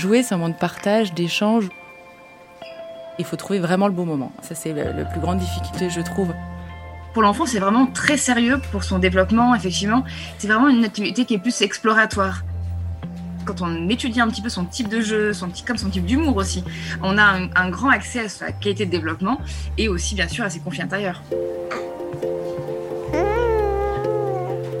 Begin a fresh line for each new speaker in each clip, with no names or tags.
Jouer, c'est un moment de partage, d'échange. Il faut trouver vraiment le bon moment. Ça, c'est la, plus grande difficulté, je trouve.
Pour l'enfant, c'est vraiment très sérieux pour son développement, effectivement. C'est vraiment une activité qui est plus exploratoire. Quand on étudie un petit peu son type de jeu, son petit, comme son type d'humour aussi, on a un, un grand accès à sa qualité de développement et aussi, bien sûr, à ses conflits intérieurs.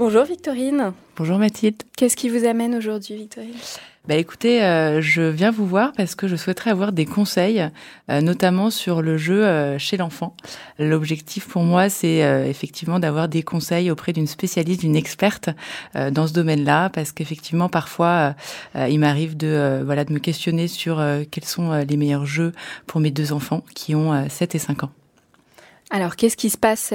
Bonjour Victorine.
Bonjour Mathilde.
Qu'est-ce qui vous amène aujourd'hui Victorine?
Bah écoutez, euh, je viens vous voir parce que je souhaiterais avoir des conseils, euh, notamment sur le jeu euh, chez l'enfant. L'objectif pour moi, c'est effectivement d'avoir des conseils auprès d'une spécialiste, d'une experte dans ce domaine-là, parce qu'effectivement, parfois, il m'arrive de voilà de me questionner sur quels sont les meilleurs jeux pour mes deux enfants qui ont euh, 7 et 5 ans.
Alors qu'est-ce qui se passe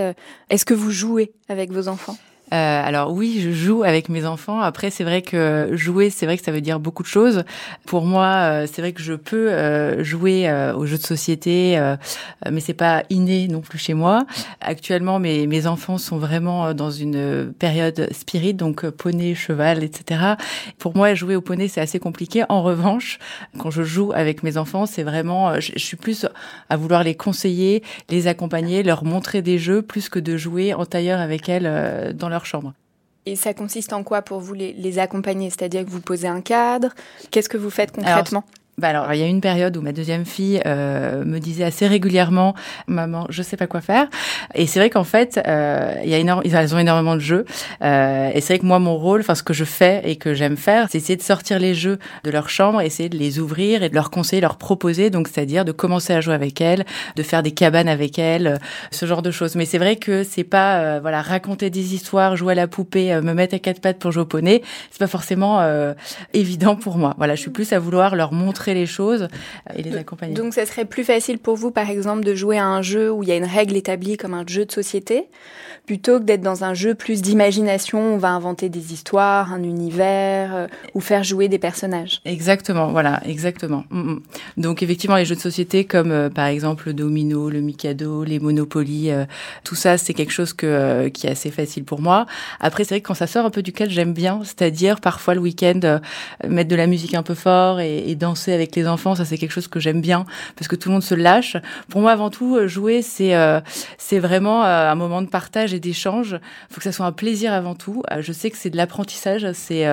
Est-ce que vous jouez avec vos enfants?
Euh, alors oui, je joue avec mes enfants. Après, c'est vrai que jouer, c'est vrai que ça veut dire beaucoup de choses. Pour moi, euh, c'est vrai que je peux euh, jouer euh, aux jeux de société, mais c'est pas inné non plus chez moi. Actuellement, mes mes enfants sont vraiment dans une période spirit, donc poney, cheval, etc. Pour moi, jouer au poney, c'est assez compliqué. En revanche, quand je joue avec mes enfants, c'est vraiment, je, je suis plus à vouloir les conseiller, les accompagner, leur montrer des jeux, plus que de jouer en tailleur avec elles dans leur chambre.
Et ça consiste en quoi pour vous les, les accompagner? C'est-à-dire que vous posez un cadre? Qu'est-ce que vous faites concrètement?
Bah alors, il y a une période où ma deuxième fille euh, me disait assez régulièrement, maman, je sais pas quoi faire. Et c'est vrai qu'en fait, euh, il y a énorme, ils ont énormément de jeux. Euh, et c'est vrai que moi, mon rôle, enfin ce que je fais et que j'aime faire, c'est essayer de sortir les jeux de leur chambre, essayer de les ouvrir et de leur conseiller, leur proposer. Donc, c'est-à-dire de commencer à jouer avec elles, de faire des cabanes avec elles, euh, ce genre de choses. Mais c'est vrai que c'est pas, euh, voilà, raconter des histoires, jouer à la poupée, euh, me mettre à quatre pattes pour jouer au poney. C'est pas forcément évident pour moi. Voilà, je suis plus à vouloir leur montrer les choses et les accompagner.
Donc ça serait plus facile pour vous, par exemple, de jouer à un jeu où il y a une règle établie comme un jeu de société, plutôt que d'être dans un jeu plus d'imagination, on va inventer des histoires, un univers, euh, ou faire jouer des personnages.
Exactement, voilà, exactement. Mm, mm. Donc effectivement, les jeux de société comme euh, par exemple le domino, le mikado, les monopoly, euh, tout ça, c'est quelque chose que euh, qui est assez facile pour moi. Après, c'est vrai que quand ça sort un peu du cadre, j'aime bien, c'est-à-dire parfois le week-end mettre de la musique un peu fort et, et danser avec les enfants, ça c'est quelque chose que j'aime bien parce que tout le monde se lâche. Pour moi, avant tout, euh, jouer, c'est euh, c'est vraiment euh, un moment de partage et d'échange. Faut que ça soit un plaisir avant tout. Je sais que c'est de l'apprentissage, c'est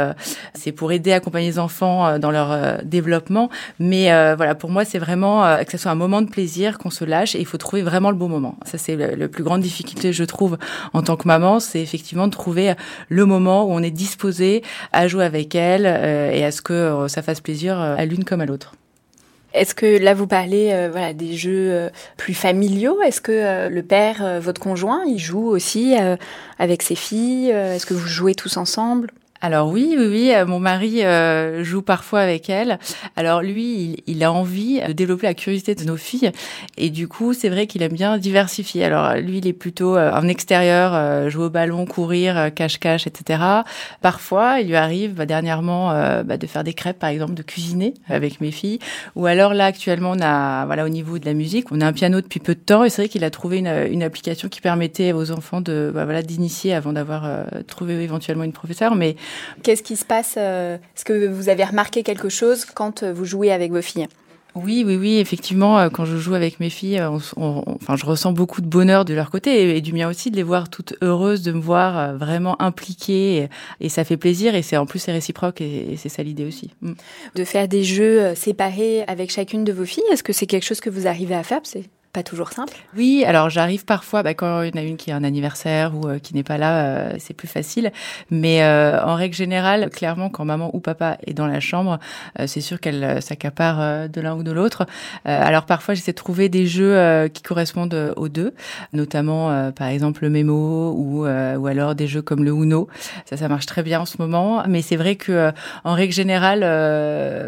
c'est pour aider, accompagner les enfants dans leur développement. Mais voilà, pour moi, c'est vraiment que ce soit un moment de plaisir, qu'on se lâche, et il faut trouver vraiment le bon moment. Ça, c'est le, le plus grande difficulté, je trouve, en tant que maman, c'est effectivement de trouver le moment où on est disposé à jouer avec elle et à ce que ça fasse plaisir à l'une comme à l'autre.
Est-ce que là vous parlez euh, voilà des jeux euh, plus familiaux? Est-ce que euh, le père, votre conjoint, il joue aussi avec ses filles Est-ce que vous jouez tous ensemble?
Alors oui, oui, oui. Mon mari euh, joue parfois avec elle. Alors lui, il, il, a envie de développer la curiosité de nos filles, et du coup, c'est vrai qu'il aime bien diversifier. Alors lui, il est plutôt euh, en extérieur, euh, jouer au ballon, courir, cache-cache, etc. Parfois, il lui arrive bah, dernièrement bah, de faire des crêpes, par exemple, de cuisiner avec mes filles. Ou alors là, actuellement, on a, voilà, au niveau de la musique, on a un piano depuis peu de temps, et c'est vrai qu'il a trouvé une, une, application qui permettait aux enfants de, bah, voilà, d'initier avant d'avoir trouvé éventuellement une professeure, mais
Qu'est-ce qui se passe euh, Est-ce que vous avez remarqué quelque chose quand euh, vous jouez avec vos filles?
Oui, oui, oui, effectivement, euh, quand je joue avec mes filles, enfin, je ressens beaucoup de bonheur de leur côté et, du mien aussi de les voir toutes heureuses, de me voir vraiment impliquées et, ça fait plaisir et c'est en plus c'est réciproque et, c'est ça l'idée aussi. Mm.
De faire des jeux séparés avec chacune de vos filles, est-ce que c'est quelque chose que vous arrivez à faire? Pas toujours simple.
Oui, alors j'arrive parfois, bah, quand il y en a une qui a un anniversaire ou euh, qui n'est pas là, euh, c'est plus facile. Mais euh, en règle générale, clairement, quand maman ou papa est dans la chambre, c'est sûr qu'elle s'accapare de l'un ou de l'autre. alors parfois, j'essaie de trouver des jeux qui correspondent aux deux, notamment par exemple le mémo ou, ou alors des jeux comme le Uno. Ça, ça marche très bien en ce moment. Mais c'est vrai que en règle générale,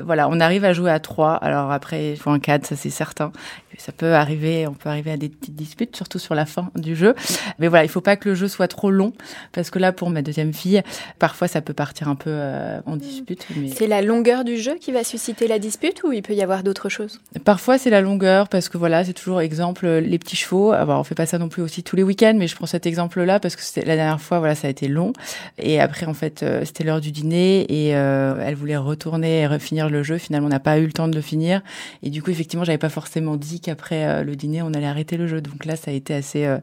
voilà, on arrive à jouer à trois. Alors après, il faut un cadre, ça c'est certain. Ça peut arriver, on peut arriver à des petites disputes, surtout sur la fin du jeu. Mais voilà, il faut pas que le jeu soit trop long, parce que là, pour ma deuxième fille, parfois ça peut partir un peu euh, en dispute.
C'est la longueur du jeu qui va susciter la dispute ou il peut y avoir d'autres choses?
Parfois c'est la longueur, parce que voilà, c'est toujours exemple les petits chevaux. Alors on fait pas ça non plus aussi tous les week-ends, mais je prends cet exemple-là parce que la dernière fois, voilà, ça a été long. Et après, en fait, euh, c'était l'heure du dîner et euh, elle voulait retourner et refinir le jeu. Finalement, on n'a pas eu le temps de le finir. Et du coup, effectivement, j'avais pas forcément dit qu'après euh, le on allait arrêter le jeu. Donc là, ça a été assez euh,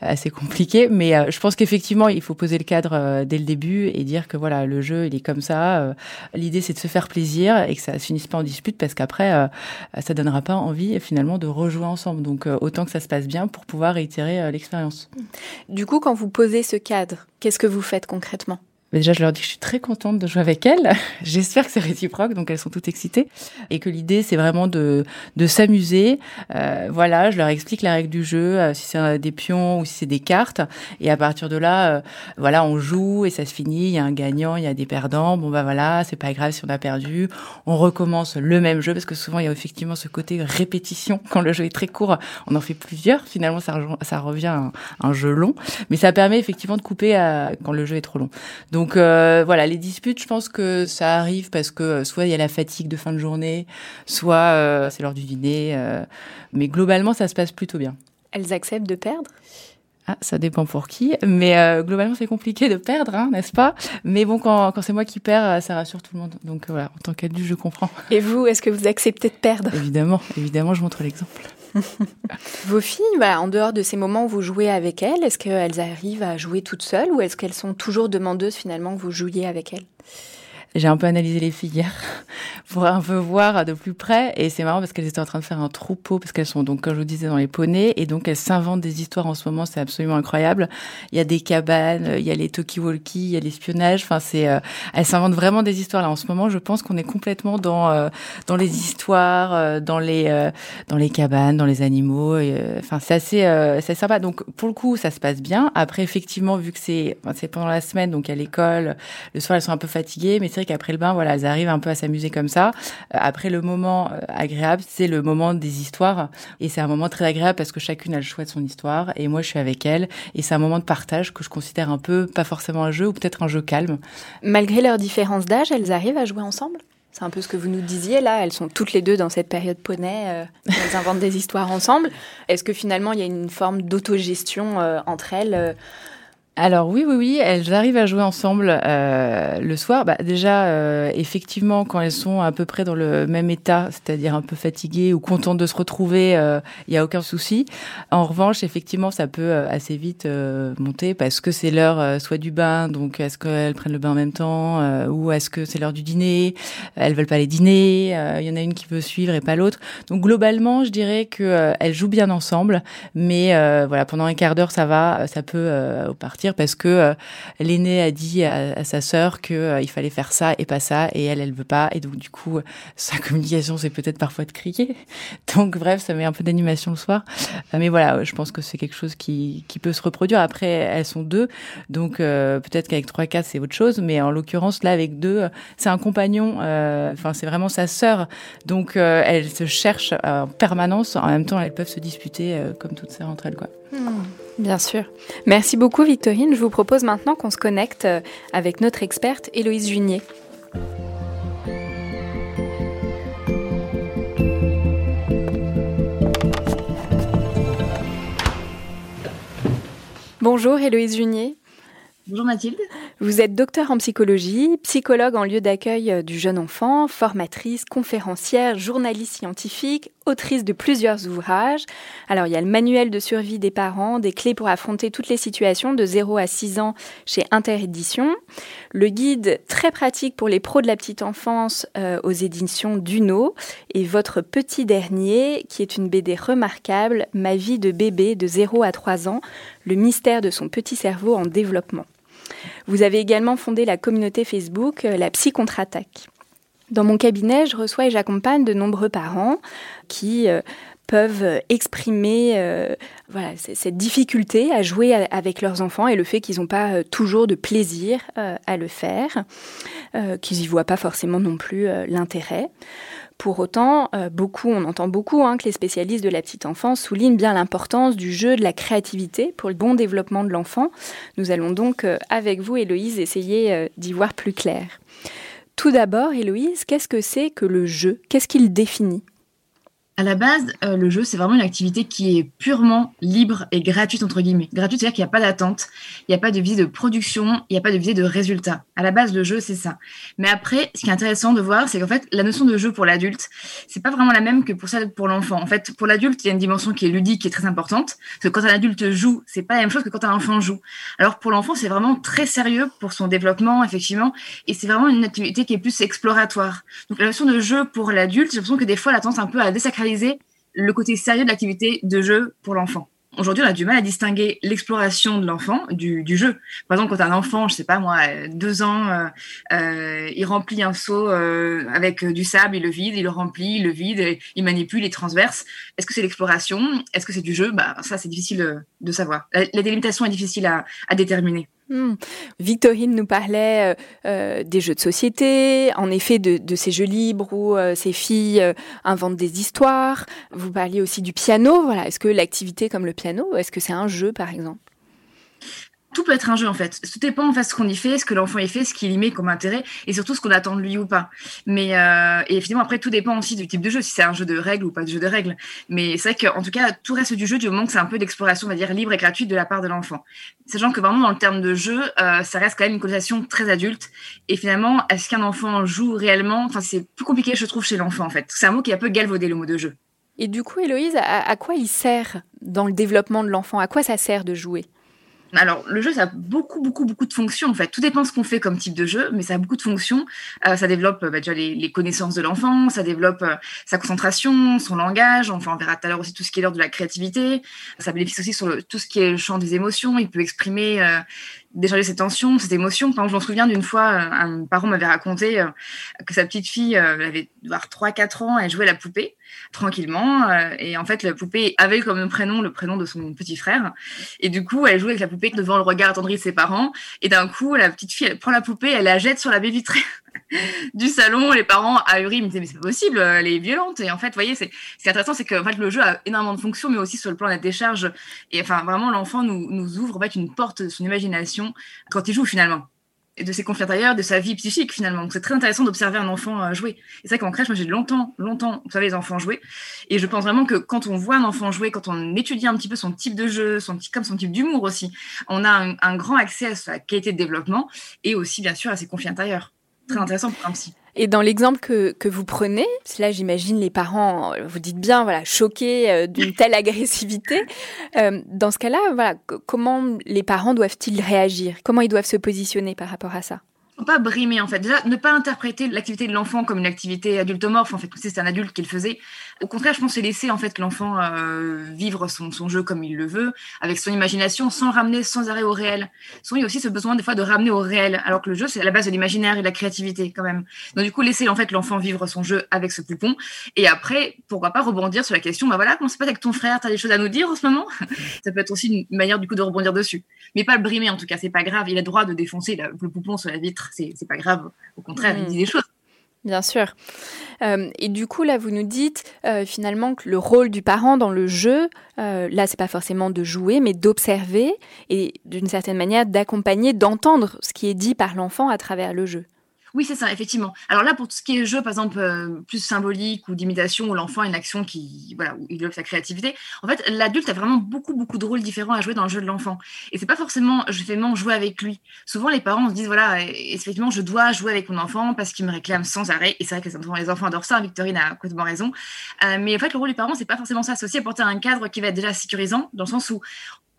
assez compliqué. Mais euh, je pense qu'effectivement, il faut poser le cadre dès le début et dire que voilà, le jeu, il est comme ça. L'idée, c'est de se faire plaisir et que ça ne finisse pas en dispute parce qu'après, ça donnera pas envie finalement de rejouer ensemble. Donc autant que ça se passe bien pour pouvoir réitérer l'expérience.
Du coup, quand vous posez ce cadre, qu'est-ce que vous faites concrètement?
Déjà, je leur dis que je suis très contente de jouer avec elles. J'espère que c'est réciproque, donc elles sont toutes excitées. Et que l'idée, c'est vraiment de, de s'amuser. Euh, voilà, je leur explique la règle du jeu, euh, si c'est des pions ou si c'est des cartes. Et à partir de là, euh, voilà, on joue et ça se finit. Il y a un gagnant, il y a des perdants. Bon, bah voilà, c'est pas grave si on a perdu. On recommence le même jeu, parce que souvent, il y a effectivement ce côté répétition. Quand le jeu est très court, on en fait plusieurs. Finalement, ça, revient à un, jeu long. Mais ça permet effectivement de couper à, quand le jeu est trop long. Donc, donc euh, voilà, les disputes, je pense que ça arrive parce que euh, soit il y a la fatigue de fin de journée, soit euh, c'est l'heure du dîner. mais globalement, ça se passe plutôt bien.
Elles acceptent de perdre?
Ah, ça dépend pour qui, mais globalement c'est compliqué de perdre, hein, n'est-ce pas? Mais bon, quand, quand c'est moi qui perds, ça rassure tout le monde. Donc voilà, en tant qu'adulte, je comprends.
Et vous, est-ce que vous acceptez de perdre?
Évidemment, évidemment, je montre l'exemple.
Vos filles, en dehors de ces moments où vous jouez avec elles, est-ce qu'elles arrivent à jouer toutes seules ou est-ce qu'elles sont toujours demandeuses finalement que vous jouiez avec elles?
J'ai un peu analysé les filles hier pour un peu voir de plus près. Et c'est marrant parce qu'elles étaient en train de faire un troupeau, parce qu'elles sont donc, comme je vous disais, dans les poneys. Et donc, elles s'inventent des histoires en ce moment. C'est absolument incroyable. Il y a des cabanes, il y a les talkie-walkie, il y a l'espionnage. Enfin, c'est, euh, elles s'inventent vraiment des histoires là. En ce moment, je pense qu'on est complètement dans, euh, dans les histoires, euh, dans les, dans les cabanes, dans les animaux. enfin, c'est assez, c'est sympa. Donc, pour le coup, ça se passe bien. Après, effectivement, vu que c'est, c'est pendant la semaine, donc à l'école, le soir, elles sont un peu fatiguées. Mais qu'après le bain, voilà, elles arrivent un peu à s'amuser comme ça. Euh, après le moment euh, agréable, c'est le moment des histoires. Et c'est un moment très agréable parce que chacune a le choix de son histoire. Et moi, je suis avec elle. Et c'est un moment de partage que je considère un peu, pas forcément un jeu, ou peut-être un jeu calme.
Malgré leur différence d'âge, elles arrivent à jouer ensemble? C'est un peu ce que vous nous disiez là. Elles sont toutes les deux dans cette période poney. Euh, elles inventent des histoires ensemble. Est-ce que finalement il y a une forme d'autogestion entre elles
alors oui, oui, oui, elles arrivent à jouer ensemble euh, le soir. Bah, déjà, euh, effectivement, quand elles sont à peu près dans le même état, c'est-à-dire un peu fatiguées ou contentes de se retrouver, il euh, n'y a aucun souci. En revanche, effectivement, ça peut euh, assez vite euh, monter parce que c'est l'heure soit du bain, donc est-ce qu'elles prennent le bain en même temps ou est-ce que c'est l'heure du dîner Elles veulent pas les dîner. Il y en a une qui veut suivre et pas l'autre. Donc globalement, je dirais que elles jouent bien ensemble, mais voilà, pendant un quart d'heure, ça va, ça peut partir parce que l'aîné a dit à, sa sœur que il fallait faire ça et pas ça et elle elle veut pas et donc du coup sa communication c'est peut-être parfois de crier. Donc bref, ça met un peu d'animation le soir. mais voilà, je pense que c'est quelque chose qui, peut se reproduire. Après, elles sont deux, donc peut-être qu'avec trois quatre c'est autre chose, mais en l'occurrence là avec deux, c'est un compagnon. Enfin, c'est vraiment sa sœur, donc elle se cherche en permanence. En même temps, elles peuvent se disputer comme toutes sœurs entre elles, quoi.
Hmm, bien sûr. Merci beaucoup, Victorine. Je vous propose maintenant qu'on se connecte euh, avec notre experte, Héloïse Junier. Bonjour, Héloïse Junier.
Bonjour Mathilde.
Vous êtes docteur en psychologie, psychologue en lieu d'accueil euh, du jeune enfant, formatrice, conférencière, journaliste scientifique, autrice de plusieurs ouvrages. Alors il y a le manuel de survie des parents, des clés pour affronter toutes les situations de 0 à 6 ans chez Interédition, le guide très pratique pour les pros de la petite enfance euh, aux éditions Duno et votre petit dernier qui est une BD remarquable, Ma vie de bébé de 0 à 3 ans, le mystère de son petit cerveau en développement. Vous avez également fondé la communauté Facebook euh, La Psy Contre-Attaque. Dans mon cabinet, je reçois et j'accompagne de nombreux parents qui euh, peuvent exprimer euh, cette difficulté à jouer avec leurs enfants et le fait qu'ils n'ont pas toujours de plaisir à le faire, qu'ils n'y voient pas forcément non plus l'intérêt. Pour autant, euh, beaucoup, on entend beaucoup hein, que les spécialistes de la petite enfance soulignent bien l'importance du jeu, de la créativité pour le bon développement de l'enfant. Nous allons donc, euh, avec vous, Héloïse, essayer euh, d'y voir plus clair. Tout d'abord, Héloïse, qu'est-ce que c'est que le jeu? Qu'est-ce qu'il définit?
À la base, euh, le jeu, c'est vraiment une activité qui est purement libre et gratuite, entre guillemets. Gratuite, c'est-à-dire qu'il n'y a pas d'attente, il n'y a pas de visée de production, il n'y a pas de visée de résultat. À la base, le jeu, c'est ça. Mais après, ce qui est intéressant de voir, c'est qu'en fait, la notion de jeu pour l'adulte, c'est pas vraiment la même que pour celle pour l'enfant. En fait, pour l'adulte, il y a une dimension qui est ludique, qui est très importante. Parce que quand un adulte joue, c'est pas la même chose que quand un enfant joue. Alors, pour l'enfant, c'est vraiment très sérieux pour son développement, effectivement. Et c'est vraiment une activité qui est plus exploratoire. Donc, la notion de jeu pour l'adulte, j'ai l'impression que des fois, elle tendance un peu à désacraliser le côté sérieux de l'activité de jeu pour l'enfant. Aujourd'hui, on a du mal à distinguer l'exploration de l'enfant du, jeu. Par exemple, quand un enfant, je sais pas moi, deux ans, euh, euh, il remplit un seau euh, avec du sable, il le vide, il le remplit, il le vide, il manipule, il transverse. Est-ce que c'est l'exploration? Est-ce que c'est du jeu? Bah ça, c'est difficile de savoir. La, délimitation est difficile à déterminer.
Hmm. Victorine nous parlait euh, euh, des jeux de société, en effet de, ces jeux libres où euh, ces filles inventent des histoires. Vous parliez aussi du piano. Voilà, est-ce que l'activité comme le piano, est-ce que c'est un jeu par exemple?
Tout peut être un jeu en fait. Tout dépend en fait ce qu'on y fait, ce que l'enfant y fait, ce qu'il y met comme intérêt, et surtout ce qu'on attend de lui ou pas. Mais euh, et finalement après tout dépend aussi du type de jeu, si c'est un jeu de règles ou pas de jeu de règles. Mais c'est vrai qu'en tout cas tout reste du jeu du moment que c'est un peu d'exploration, on va dire libre et gratuite de la part de l'enfant. Sachant que vraiment dans le terme de jeu, euh, ça reste quand même une connotation très adulte. Et finalement, est-ce qu'un enfant joue réellement? Enfin c'est plus compliqué je trouve chez l'enfant en fait. C'est un mot qui est un peu galvaudé le mot de jeu.
Et du coup, Héloïse, à quoi il sert dans le développement de l'enfant? À quoi ça sert de jouer?
Alors, le jeu, ça a beaucoup, beaucoup, beaucoup de fonctions, en fait. Tout dépend ce qu'on fait comme type de jeu, mais ça a beaucoup de fonctions. Euh, ça développe bah, déjà les, connaissances de l'enfant, ça développe euh, sa concentration, son langage. Enfin, on verra tout à l'heure aussi tout ce qui est l'ordre de la créativité. Ça bénéficie aussi sur tout ce qui est le champ des émotions. Il peut exprimer euh, décharger ses tensions, ses émotions. Par exemple, je m'en souviens d'une fois, euh, un parent m'avait raconté euh, que sa petite fille, euh, elle avait 3-4 ans, elle jouait la poupée tranquillement. et en fait, la poupée avait comme prénom le prénom de son petit frère. Et du coup, elle jouait avec la poupée devant le regard attendri de ses parents. Et d'un coup, la petite fille, elle prend la poupée, elle la jette sur la baie vitrée du salon, les parents ahuris me disaient mais c'est pas possible, elle est violente. Et en fait, vous voyez, c'est intéressant, c'est que en fait, le jeu a énormément de fonctions, mais aussi sur le plan de la décharge. Et enfin, vraiment, l'enfant nous, ouvre en fait une porte de son imagination quand il joue finalement. Et de ses conflits intérieurs, de sa vie psychique finalement. Donc c'est très intéressant d'observer un enfant euh, jouer. Et c'est vrai qu'en crèche, moi j'ai longtemps, longtemps observé les enfants jouer. Et je pense vraiment que quand on voit un enfant jouer, quand on étudie un petit peu son type de jeu, son comme son type d'humour aussi, on a un, un grand accès à sa qualité de développement et aussi bien sûr à ses conflits intérieurs très intéressant pour un psy.
Et dans l'exemple que, que vous prenez, là j'imagine les parents, vous dites bien, voilà, choqués euh, d'une telle agressivité. Euh, dans ce cas-là, voilà, comment les parents doivent-ils réagir? Comment ils doivent se positionner par rapport à ça?
Pas brimer en fait. Déjà, ne pas interpréter l'activité de l'enfant comme une activité adultomorphe. En fait, c'est un adulte qui le faisait. Au contraire, je pense c'est laisser en fait l'enfant euh, vivre son, son, jeu comme il le veut, avec son imagination, sans ramener sans arrêt au réel. Souvent, il y a aussi ce besoin des fois de ramener au réel, alors que le jeu c'est la base de l'imaginaire et de la créativité quand même. Donc du coup, laisser en fait l'enfant vivre son jeu avec ce poupon, et après, pourquoi pas rebondir sur la question, bah voilà, comment se passe avec ton frère? T'as des choses à nous dire en ce moment? Ça peut être aussi une manière du coup de rebondir dessus, mais pas le brimer en tout cas. C'est pas grave. Il a le droit de défoncer le poupon sur la vitre. C'est pas grave. Au contraire, il dit des choses.
Bien sûr. Euh, et du coup, là, vous nous dites euh, finalement que le rôle du parent dans le jeu, euh, là, c'est pas forcément de jouer, mais d'observer et d'une certaine manière d'accompagner, d'entendre ce qui est dit par l'enfant à travers le jeu.
Oui, c'est ça, effectivement. Alors là, pour tout ce qui est jeu, par exemple, euh, plus symbolique ou d'imitation, où l'enfant a une action qui, voilà, où il développe sa créativité, en fait, l'adulte a vraiment beaucoup, beaucoup de rôles différents à jouer dans le jeu de l'enfant. Et c'est pas forcément, je fais jouer avec lui. Souvent, les parents se disent, voilà, effectivement, je dois jouer avec mon enfant parce qu'il me réclame sans arrêt. Et c'est vrai que les enfants, adorent ça. Victorine a complètement raison. Euh, mais en fait, le rôle du parent, c'est pas forcément ça. C'est aussi un cadre qui va être déjà sécurisant, dans le sens où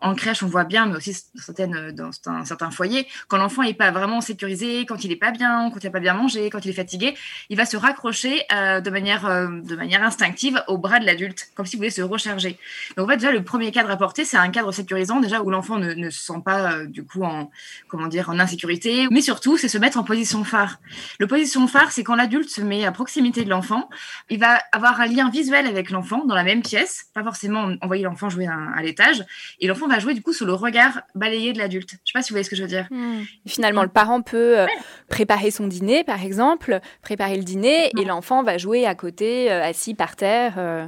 en crèche, on voit bien, mais aussi certaines, dans un certain foyer, quand l'enfant n'est pas vraiment sécurisé, quand il n'est pas bien, quand il n'a pas bien mangé, quand il est fatigué, il va se raccrocher euh, de, manière, euh, de manière instinctive au bras de l'adulte, comme s'il voulait se recharger. Donc en fait, déjà, le premier cadre à porter, c'est un cadre sécurisant, déjà où l'enfant ne, se sent pas euh, du coup en, en insécurité, mais surtout, c'est se mettre en position phare. Le position phare, c'est quand l'adulte se met à proximité de l'enfant, il va avoir un lien visuel avec l'enfant dans la même pièce, pas forcément envoyer l'enfant jouer à, à l'étage, et l'enfant va jouer du coup sur le regard balayé de l'adulte. Je sais pas si vous voyez ce que je veux dire.
Hmm. Finalement, le parent peut euh, préparer son dîner, par exemple, préparer le dîner, et l'enfant va jouer à côté, euh, assis par terre. Euh.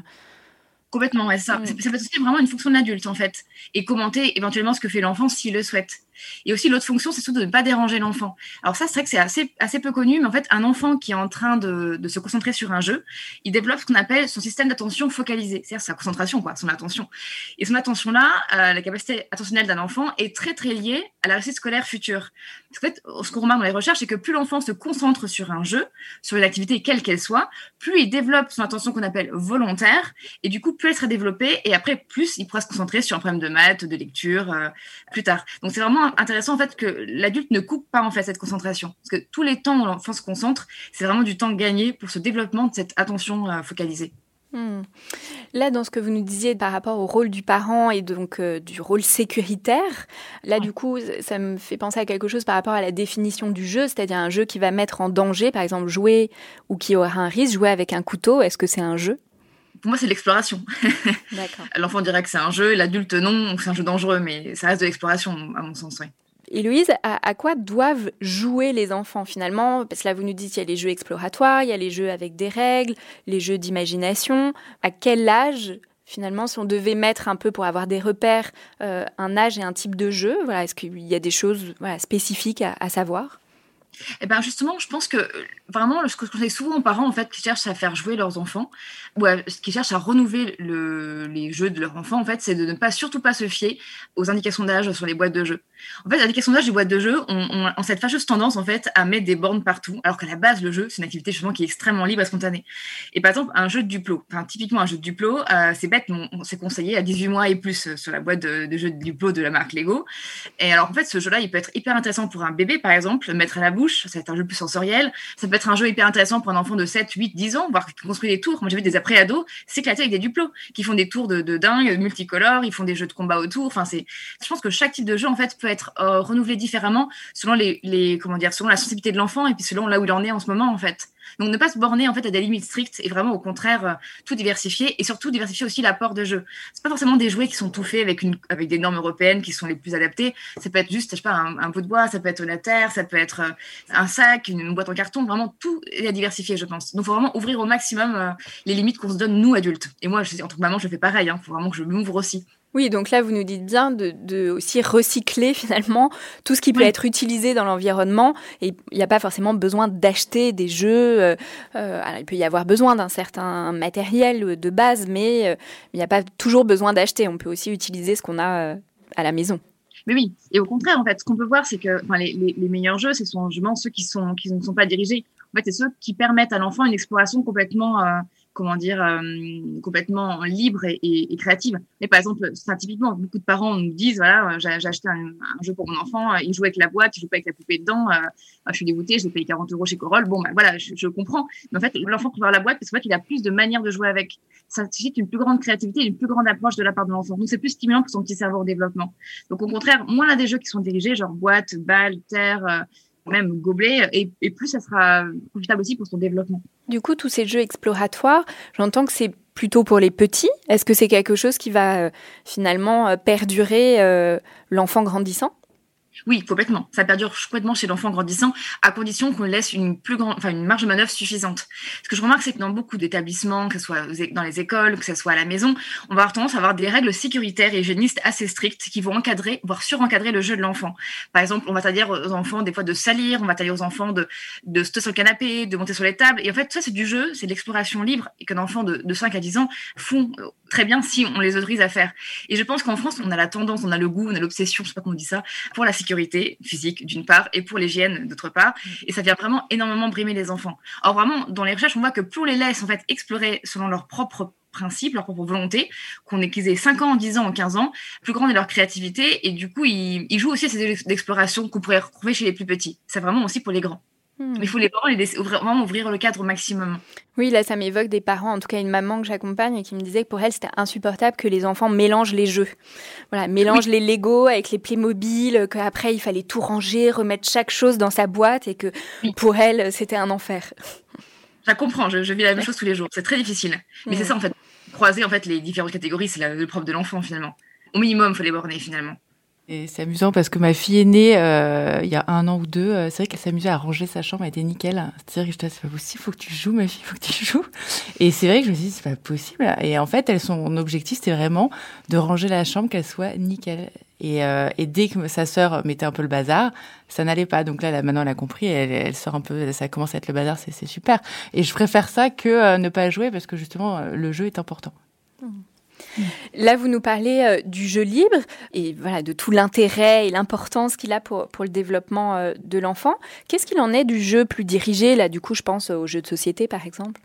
Complètement, ouais, ça. Hmm. Ça peut être aussi vraiment une fonction de l'adulte, en fait. Et commenter éventuellement ce que fait l'enfant s'il le souhaite. Et aussi, l'autre fonction, c'est surtout de ne pas déranger l'enfant. Alors ça, c'est vrai que c'est assez, assez peu connu, mais en fait, un enfant qui est en train de, de se concentrer sur un jeu, il développe ce qu'on appelle son système d'attention focalisé, c'est-à-dire sa concentration, quoi, son attention. Et son attention-là, euh, la capacité attentionnelle d'un enfant est très, très liée à la réussite scolaire future. Parce qu'en fait, ce qu'on remarque dans les recherches, c'est que plus l'enfant se concentre sur un jeu, sur une activité quelle qu'elle soit, plus il développe son attention qu'on appelle volontaire, et du coup, plus elle sera développée, et après, plus il pourra se concentrer sur un problème de maths, de lecture, euh, plus tard. Donc c'est vraiment intéressant en fait que l'adulte ne coupe pas en fait cette concentration. Parce que tous les temps où l'enfant se concentre, c'est vraiment du temps gagné pour ce développement de cette attention euh, focalisée.
Hmm. Là, dans ce que vous nous disiez par rapport au rôle du parent et donc euh, du rôle sécuritaire, là, du coup, ça me fait penser à quelque chose par rapport à la définition du jeu, c'est-à-dire un jeu qui va mettre en danger, par exemple, jouer ou qui aura un risque, jouer avec un couteau. Est-ce que c'est un jeu?
Pour moi, c'est l'exploration. L'enfant dirait que c'est un jeu, l'adulte non, c'est un jeu dangereux, mais ça reste de l'exploration, à mon sens, oui.
Et Louise, à, quoi doivent jouer les enfants finalement? Parce que là, vous nous dites qu'il y a les jeux exploratoires, il y a les jeux avec des règles, les jeux d'imagination. À quel âge finalement, si on devait mettre un peu pour avoir des repères, euh, un âge et un type de jeu, voilà, est-ce qu'il y a des choses voilà, spécifiques à, à savoir?
Eh ben justement, je pense que euh, vraiment, ce que je conseille souvent aux parents en fait qui cherchent à faire jouer leurs enfants ou qui cherchent à renouveler le, les jeux de leurs enfants, en fait, c'est de ne pas surtout pas se fier aux indications d'âge sur les boîtes de jeux. En fait, les indications d'âge des boîtes de jeux ont, cette fâcheuse tendance en fait à mettre des bornes partout, alors qu'à la base, le jeu c'est une activité justement qui est extrêmement libre et spontanée. Et par exemple, un jeu de Duplo, enfin typiquement un jeu de Duplo, euh, c'est bête, on, s'est conseillé à 18 mois et plus euh, sur la boîte de, de jeux de Duplo de la marque Lego. Et alors en fait, ce jeu-là, il peut être hyper intéressant pour un bébé par exemple, mettre à la bouche, ça va être un jeu plus sensoriel. Ça peut être un jeu hyper intéressant pour un enfant de 7, 8, 10 ans, voir qu'il construit des tours. Moi, j'ai vu des après-ados s'éclater avec des duplos, qui font des tours de, de dingue, multicolores, ils font des jeux de combat autour. Enfin, c'est, je pense que chaque type de jeu, en fait, peut être euh, renouvelé différemment selon les, les, comment dire, selon la sensibilité de l'enfant et puis selon là où il en est en ce moment, en fait. Donc ne pas se borner en fait à des limites strictes et vraiment au contraire euh, tout diversifier et surtout diversifier aussi l'apport de jeux. C'est pas forcément des jouets qui sont tout faits avec une avec des normes européennes qui sont les plus adaptées. Ça peut être juste je sais pas un, un de bois, ça peut être la terre, ça peut être euh, un sac, une, boîte en carton. Vraiment tout est à diversifier je pense. Donc faut vraiment ouvrir au maximum euh, les limites qu'on se donne nous adultes. Et moi je, en tant que maman je fais pareil. Hein. Faut vraiment que je m'ouvre aussi.
Oui, donc là, vous nous dites bien de, aussi recycler finalement tout ce qui peut être utilisé dans l'environnement. Et il n'y a pas forcément besoin d'acheter des jeux. Euh, euh, alors, il peut y avoir besoin d'un certain matériel de base, mais euh, il n'y a pas toujours besoin d'acheter. On peut aussi utiliser ce qu'on a à la maison.
Mais oui, et au contraire, en fait, ce qu'on peut voir, c'est que les, les, les, meilleurs jeux, ce sont justement ceux qui, sont, qui ne sont pas dirigés. En fait, c'est ceux qui permettent à l'enfant une exploration complètement comment dire, euh, complètement libre et, et, créative. Mais par exemple, typiquement, beaucoup de parents nous disent, voilà, j'ai acheté un, jeu pour mon enfant, il joue avec la boîte, il joue pas avec la poupée dedans, je suis dégoûtée, je l'ai payé 40 euros chez Corolle. Bon, ben voilà, je, je, comprends. Mais en fait, l'enfant préfère la boîte parce qu'en fait, il a plus de manières de jouer avec. Ça suscite une plus grande créativité, une plus grande approche de la part de l'enfant. Donc, c'est plus stimulant pour son petit cerveau au développement. Donc, au contraire, moins on des jeux qui sont dirigés, genre boîte, balle, terre, même gobelet, et, plus ça sera profitable aussi pour son développement.
Du coup, tous ces jeux exploratoires, j'entends que c'est plutôt pour les petits. Est-ce que c'est quelque chose qui va euh, finalement euh, perdurer euh, l'enfant grandissant?
Oui, complètement. Ça perdure complètement chez l'enfant grandissant, à condition qu'on laisse une plus grande, enfin une marge de manœuvre suffisante. Ce que je remarque, c'est que dans beaucoup d'établissements, que ce soit dans les écoles, que ce soit à la maison, on va avoir tendance à avoir des règles sécuritaires et hygiénistes assez strictes qui vont encadrer, voire surencadrer le jeu de l'enfant. Par exemple, on va dire aux enfants des fois de salir, on va dire aux enfants de, de se sur le canapé, de monter sur les tables. Et en fait, ça, c'est du jeu, c'est de l'exploration libre et qu'un enfant de, de 5 à 10 ans font euh, très bien si on les autorise à faire. Et je pense qu'en France, on a la tendance, on a le goût, on a l'obsession, je sais pas comment on dit ça, pour la sécurité physique d'une part et pour l'hygiène d'autre part. Et ça vient vraiment énormément brimer les enfants. Or vraiment, dans les recherches, on voit que plus on les laisse en fait explorer selon leurs propres principes, leur propre volonté, qu'on ait qu'ils aient 5 ans, 10 ans ou 15 ans, plus grande est leur créativité et du coup, ils, ils jouent aussi à ces explorations qu'on pourrait retrouver chez les plus petits. C'est vraiment aussi pour les grands. Hmm. Il faut les parents les laisser vraiment ouvrir le cadre au maximum.
Oui, là, ça m'évoque des parents, en tout cas une maman que j'accompagne, et qui me disait que pour elle, c'était insupportable que les enfants mélangent les jeux. Voilà, mélangent les Lego avec les Playmobil, qu'après, il fallait tout ranger, remettre chaque chose dans sa boîte, et que pour elle, c'était un enfer.
Je comprends, je, vis la même chose tous les jours. C'est très difficile. Mais c'est ça, en fait. Croiser, en fait, les différentes catégories, c'est le propre de l'enfant, finalement. Au minimum, il faut les borner, finalement.
Et c'est amusant parce que ma fille aînée, euh, il y a un an ou deux, euh, c'est vrai qu'elle s'amusait à ranger sa chambre, elle était nickel. C'est-à-dire que je c'est pas possible, faut que tu joues, ma fille, faut que tu joues. Et c'est vrai que je me suis dit, c'est pas possible. Et en fait, elle, son objectif, c'était vraiment de ranger la chambre, qu'elle soit nickel. Et, euh, et, dès que sa sœur mettait un peu le bazar, ça n'allait pas. Donc là, maintenant, elle a compris, elle, sort un peu, ça commence à être le bazar, c'est super. Et je préfère ça que ne pas jouer parce que justement, le jeu est important. Mmh.
Là, vous nous parlez euh, du jeu libre et voilà de tout l'intérêt et l'importance qu'il a pour, le développement euh, de l'enfant. Qu'est-ce qu'il en est du jeu plus dirigé Là, du coup, je pense aux jeux de société, par exemple?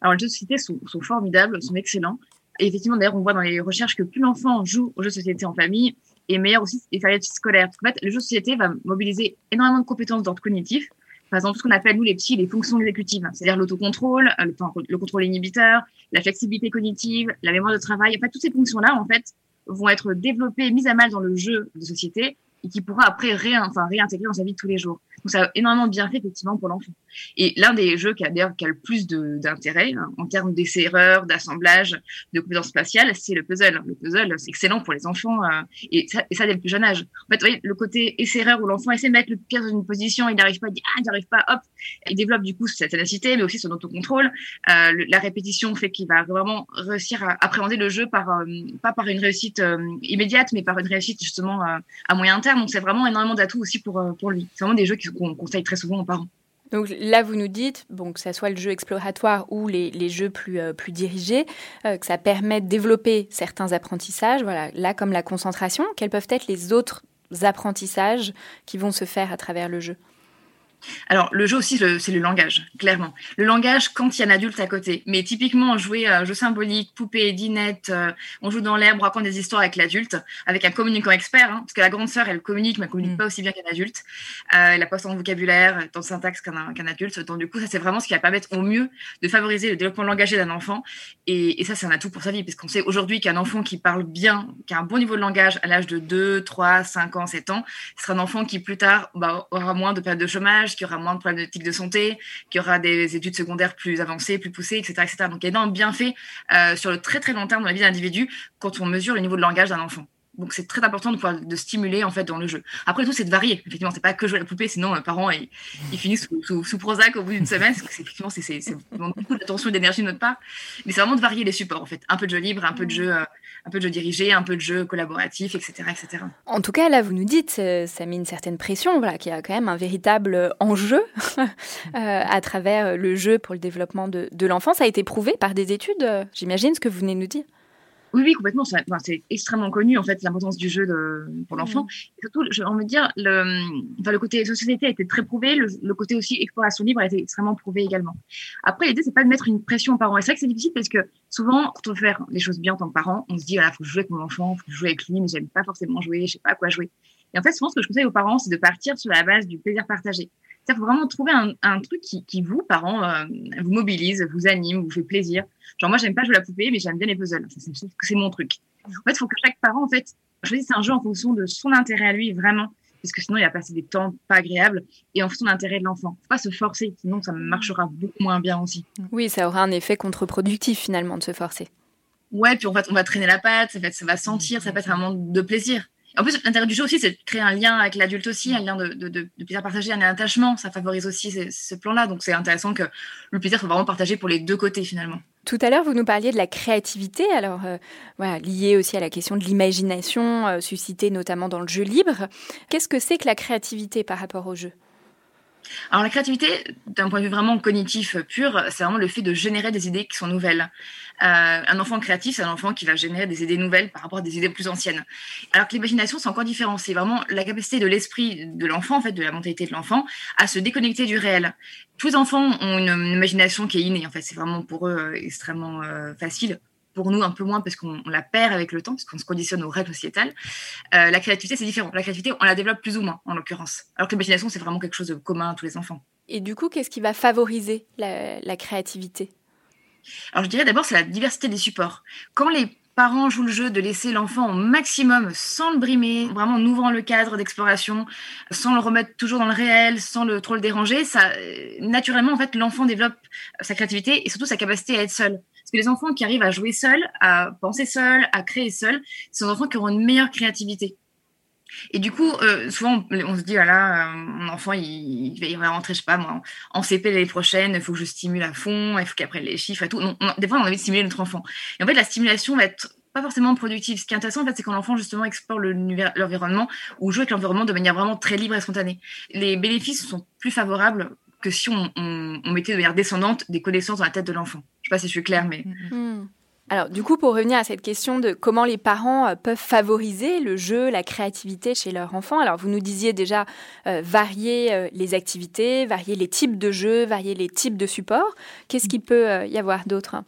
Alors, les jeux de société sont, sont formidables, sont excellents. Et effectivement, d'ailleurs, on voit dans les recherches que plus l'enfant joue aux jeux de société en famille, et meilleur aussi et scolaire. Parce qu'en fait, le jeu de société va mobiliser énormément de compétences d'ordre cognitif, par exemple, ce qu'on appelle, nous, les petits, les fonctions exécutives, c'est-à-dire l'autocontrôle, euh, le, le, contrôle inhibiteur, la flexibilité cognitive, la mémoire de travail. En fait, toutes ces fonctions-là, en fait, vont être développées, mises à mal dans le jeu de société et qui pourra après ré, enfin, réintégrer dans sa vie de tous les jours. Donc ça a énormément bien fait effectivement pour l'enfant. Et l'un des jeux qui a d'ailleurs qui a le plus d'intérêt hein, en termes d'essais-erreurs, d'assemblage, de compétences spatiales, c'est le puzzle. Le puzzle, c'est excellent pour les enfants euh, et, ça, et ça dès le plus jeune âge. En fait, vous voyez, le côté essai-erreur où l'enfant essaie de mettre le pièce dans une position, il n'arrive pas, il dit ah, il n'arrive pas, hop, il développe du coup cette ténacité, mais aussi son autocontrôle. Euh, la répétition fait qu'il va vraiment réussir à appréhender le jeu par euh, pas par une réussite euh, immédiate, mais par une réussite justement à moyen terme. Donc c'est vraiment énormément d'atouts aussi pour pour lui. C'est vraiment des jeux qu'on conseille très souvent aux parents.
Donc là, vous nous dites, bon, que ce soit le jeu exploratoire ou les, jeux plus, euh, plus dirigés, euh, que ça permet de développer certains apprentissages. Voilà, là, comme la concentration, quels peuvent être les autres apprentissages qui vont se faire à travers le jeu?
Alors, le jeu aussi, c'est le langage, clairement. Le langage quand il y a un adulte à côté. Mais typiquement, jouer à jeu symbolique, poupée, dinette, euh, on joue dans l'herbe, on raconte des histoires avec l'adulte, avec un communicant expert, hein, parce que la grande sœur, elle communique, mais elle communique mm. pas aussi bien qu'un adulte. Euh, elle n'a pas autant de vocabulaire, tant de syntaxe qu'un adulte. Donc, du coup, ça, c'est vraiment ce qui va permettre au mieux de favoriser le développement langagier d'un enfant. Et, et, ça, c'est un atout pour sa vie, parce qu'on sait aujourd'hui qu'un enfant qui parle bien, qui a un bon niveau de langage à l'âge de 2, 3, 5 ans, 7 ans, ce sera un enfant qui, plus tard, bah, aura moins de période de chômage, qu'il y aura moins de problèmes de santé, qu'il y aura des études secondaires plus avancées, plus poussées, etc. etc. Donc il y a énormément de bienfaits euh, sur le très très long terme dans la vie d'un individu quand on mesure le niveau de langage d'un enfant. Donc c'est très important de pouvoir de stimuler en fait dans le jeu. Après tout c'est de varier. Effectivement c'est pas que jouer à la poupée, sinon les parents ils, finissent sous, sous, Prozac au bout d'une semaine. Parce que effectivement c'est beaucoup d'attention et d'énergie de notre part. Mais c'est vraiment de varier les supports en fait. Un peu de jeu libre, un peu de jeu euh, un peu de jeu dirigé, un peu de jeu collaboratif, etc. etc.
En tout cas, là, vous nous dites, euh, ça met une certaine pression, voilà, qu'il y a quand même un véritable enjeu euh, à travers le jeu pour le développement de, de l'enfant. Ça a été prouvé par des études, j'imagine, ce que vous venez de nous dire.
Oui, oui, complètement. C'est extrêmement connu, en fait, l'importance du jeu de, pour l'enfant. Mm. Surtout, j'ai envie de dire, le, enfin, le côté société a été très prouvé, le, côté aussi exploration libre a été extrêmement prouvé également. Après, l'idée, c'est pas de mettre une pression aux parents. Et c'est vrai que c'est difficile parce que souvent, quand on veut faire les choses bien en tant que parent, on se dit, voilà, faut que je joue avec mon enfant, faut que je joue avec lui, mais j'aime pas forcément jouer, je sais pas à quoi jouer. Et en fait, souvent, ce que je conseille aux parents, c'est de partir sur la base du plaisir partagé. Il faut vraiment trouver un, un truc qui, qui, vous, parents, euh, vous mobilise, vous anime, vous fait plaisir. Genre, moi, j'aime pas jouer à la poupée, mais j'aime bien les puzzles. C'est mon truc. En fait, il faut que chaque parent, en fait, choisisse un jeu en fonction de son intérêt à lui, vraiment. Parce que sinon, il va passer des temps pas agréables et en fonction de l'intérêt de l'enfant. Faut pas se forcer, sinon ça marchera beaucoup moins bien aussi.
Oui, ça aura un effet contre-productif finalement de se forcer.
Ouais, puis en fait, on va traîner la patte, ça, ça va sentir, ça peut être un moment de plaisir. En plus, l'intérêt du jeu aussi, c'est de créer un lien avec l'adulte aussi, un lien de, de, de, plaisir partagé, un attachement. Ça favorise aussi ce, plan-là. Donc, c'est intéressant que le plaisir soit vraiment partagé pour les deux côtés, finalement.
Tout à l'heure, vous nous parliez de la créativité, alors euh, liée aussi à la question de l'imagination, euh, suscitée notamment dans le jeu libre. Qu'est-ce que c'est que la créativité par rapport au jeu?
Alors la créativité, d'un point de vue vraiment cognitif pur, c'est vraiment le fait de générer des idées qui sont nouvelles. Euh, un enfant créatif, c'est un enfant qui va générer des idées nouvelles par rapport à des idées plus anciennes. Alors que l'imagination, c'est encore différent. C'est vraiment la capacité de l'esprit de l'enfant, en fait, de la mentalité de l'enfant, à se déconnecter du réel. Tous les enfants ont une, imagination qui est innée. En fait, c'est vraiment pour eux extrêmement euh, facile pour nous un peu moins parce qu'on la perd avec le temps, parce qu'on se conditionne aux règles sociétales. Euh, la créativité, c'est différent. La créativité, on la développe plus ou moins, en l'occurrence. Alors que l'imagination, c'est vraiment quelque chose de commun à tous les enfants.
Et du coup, qu'est-ce qui va favoriser la, créativité?
Alors, je dirais d'abord, c'est la diversité des supports. Quand les parents jouent le jeu de laisser l'enfant au maximum sans le brimer, vraiment en ouvrant le cadre d'exploration, sans le remettre toujours dans le réel, sans le trop le déranger, ça naturellement en fait l'enfant développe sa créativité et surtout sa capacité à être seul les enfants qui arrivent à jouer seuls, à penser seuls, à créer seuls, sont des enfants qui auront une meilleure créativité. Et du coup, euh, souvent, on, se dit, voilà, euh, mon enfant, il, va rentrer, je sais pas, moi, en CP l'année prochaine, il faut que je stimule à fond, il faut apprenne les chiffres et tout. des fois, on a envie de stimuler notre enfant. Et en fait, la stimulation va être pas forcément productive. Ce qui est intéressant, en fait, c'est quand l'enfant, justement, explore l'environnement ou joue avec l'environnement de manière vraiment très libre et spontanée. Les bénéfices sont plus favorables que si on, mettait de manière descendante des connaissances dans la tête de l'enfant. Je sais pas si je suis claire, mais.
Hmm. Alors, du coup, pour revenir à cette question de comment les parents euh, peuvent favoriser le jeu, la créativité chez leur enfant, alors vous nous disiez déjà euh, varier euh, les activités, varier les types de jeux, varier les types de supports. Qu'est-ce qu'il peut y avoir d'autre?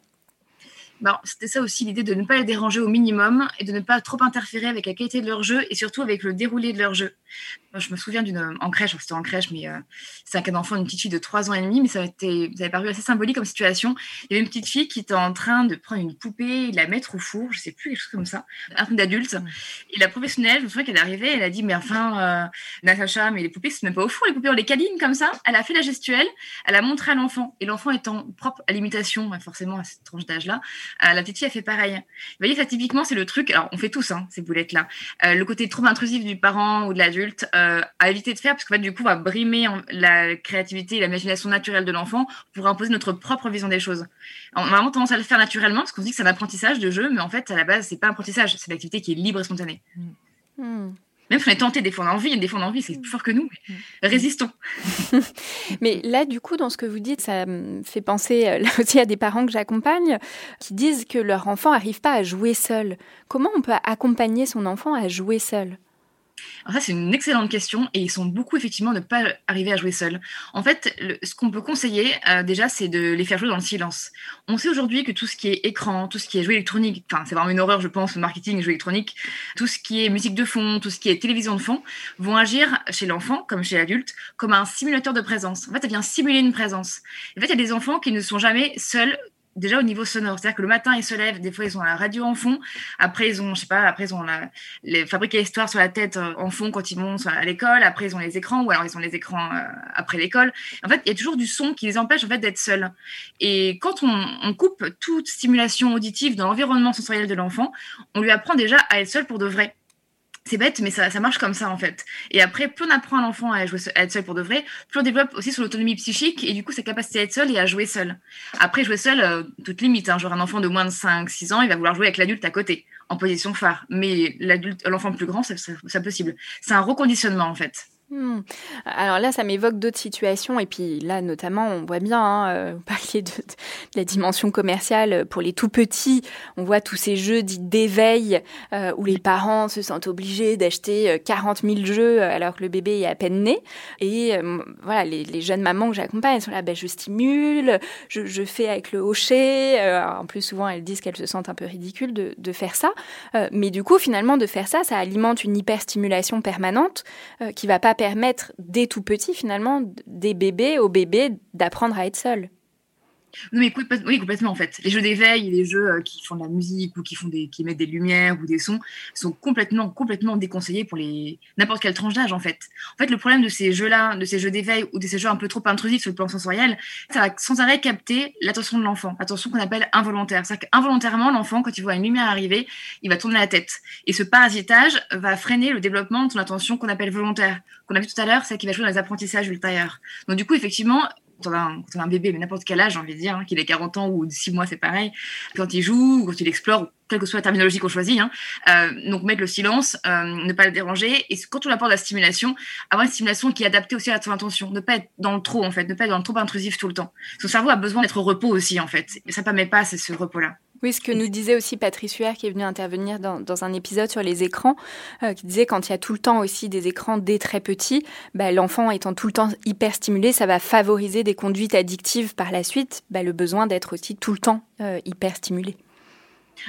Bah, c'était ça aussi l'idée de ne pas les déranger au minimum et de ne pas trop interférer avec la qualité de leur jeu et surtout avec le déroulé de leur jeu. Je me souviens d'une en crèche, c'était en crèche, mais euh, c'est un cas d'enfant, une petite fille de 3 ans et demi, mais ça, a été, ça avait paru assez symbolique comme situation. Il y avait une petite fille qui était en train de prendre une poupée et la mettre au four, je sais plus, quelque chose comme ça, un truc d'adulte. Et la professionnelle, je me souviens qu'elle est arrivée, elle a dit, mais enfin, euh, Natacha, mais les poupées, c'est même pas au four, les poupées, on les câline comme ça. Elle a fait la gestuelle, elle a montré à l'enfant, et l'enfant étant propre à l'imitation, forcément à cette tranche d'âge-là, euh, la petite fille a fait pareil. Vous voyez, ça typiquement, c'est le truc. Alors, on fait tous hein, ces boulettes-là. Euh, le côté trop intrusif du parent ou de l'adulte euh, à éviter de faire, parce qu'en fait, du coup, on va brimer la créativité et l'imagination naturelle de l'enfant pour imposer notre propre vision des choses. On a vraiment tendance à le faire naturellement parce qu'on se dit que c'est un apprentissage de jeu, mais en fait, à la base, c'est pas un apprentissage, c'est l'activité qui est libre et spontanée. Hmm. Même si on est tenté, des fois on a envie, des fois on a envie, c'est plus fort que nous. Mm. Résistons.
mais là, du coup, dans ce que vous dites, ça me fait penser euh, là aussi à des parents que j'accompagne qui disent que leur enfant n'arrive pas à jouer seul. Comment on peut accompagner son enfant à jouer seul?
Alors ça, c'est une excellente question et ils sont beaucoup effectivement ne pas arriver à jouer seuls. En fait, ce qu'on peut conseiller euh, déjà, c'est de les faire jouer dans le silence. On sait aujourd'hui que tout ce qui est écran, tout ce qui est jeu électronique, enfin c'est vraiment une horreur je pense, le marketing, jeu électronique, tout ce qui est musique de fond, tout ce qui est télévision de fond, vont agir chez l'enfant comme chez l'adulte comme un simulateur de présence. En fait, ça vient simuler une présence. En fait, il y a des enfants qui ne sont jamais seuls déjà au niveau sonore. C'est-à-dire que le matin, ils se lèvent, des fois, ils ont la radio en fond. Après, ils ont, je sais pas, après, ils ont la, les fabriquer l'histoire sur la tête euh, en fond quand ils vont à l'école. Après, ils ont les écrans, ou alors ils ont les écrans euh, après l'école. En fait, il y a toujours du son qui les empêche, en fait, d'être seuls. Et quand on, on, coupe toute stimulation auditive dans l'environnement sensoriel de l'enfant, on lui apprend déjà à être seul pour de vrai c'est bête, mais ça, marche comme ça en fait. Et après, plus on apprend à l'enfant à, jouer, à être seul pour de vrai, plus on développe aussi son autonomie psychique et du coup sa capacité à être seul et à jouer seul. Après, jouer seul, euh, toute limite. Hein, genre un enfant de moins de 5-6 ans, il va vouloir jouer avec l'adulte à côté, en position phare. Mais l'adulte, l'enfant plus grand, c'est possible. C'est un reconditionnement en fait.
Hmm. Alors là, ça m'évoque d'autres situations. Et puis là, notamment, on voit bien, hein, euh, vous parliez de, la dimension commerciale pour les tout petits. On voit tous ces jeux dits d'éveil euh, où les parents se sentent obligés d'acheter 40 euh, 000 jeux alors que le bébé est à peine né. Et voilà, les, jeunes mamans que j'accompagne sont là, ben, je stimule, je, fais avec le hocher. en plus, souvent, elles disent qu'elles se sentent un peu ridicules de, de faire ça. mais du coup, finalement, de faire ça, ça alimente une hyperstimulation permanente qui va pas permettre dès tout petit finalement des bébés aux bébés d'apprendre à être seuls.
Oui, complètement en fait. Les jeux d'éveil, les jeux euh, qui font de la musique ou qui font des, qui mettent des lumières ou des sons sont complètement, complètement déconseillés pour les n'importe quelle tranche d'âge en fait. En fait, le problème de ces jeux-là, de ces jeux d'éveil ou de ces jeux un peu trop intrusifs sur le plan sensoriel, ça va sans arrêt capter l'attention de l'enfant, l'attention qu'on appelle involontaire. C'est-à-dire qu'involontairement, l'enfant, quand il voit une lumière arriver, il va tourner la tête. Et ce parasitage va freiner le développement de son attention qu'on appelle volontaire. Qu'on a vu tout à l'heure, c'est qui va jouer dans les apprentissages ultérieurs. Donc du coup, effectivement, quand on a un, bébé, mais n'importe quel âge, j'ai envie de dire, hein, qu'il ait 40 ans ou 6 mois, c'est pareil, quand il joue, ou quand il explore, quelle que soit la terminologie qu'on choisit, hein, euh, donc mettre le silence, euh, ne pas le déranger, et quand on apporte la stimulation, avoir une stimulation qui est adaptée aussi à son intention, ne pas être dans le trop, en fait, ne pas être dans le trop intrusif tout le temps. Son cerveau a besoin d'être au repos aussi, en fait, et ça ne permet pas ce repos-là.
Oui, ce que nous disait aussi Patrice Huer, qui est venu intervenir dans, un épisode sur les écrans, euh, qui disait quand il y a tout le temps aussi des écrans dès très petit, bah, l'enfant étant tout le temps hyper stimulé, ça va favoriser des conduites addictives par la suite, bah, le besoin d'être aussi tout le temps euh, hyper stimulé.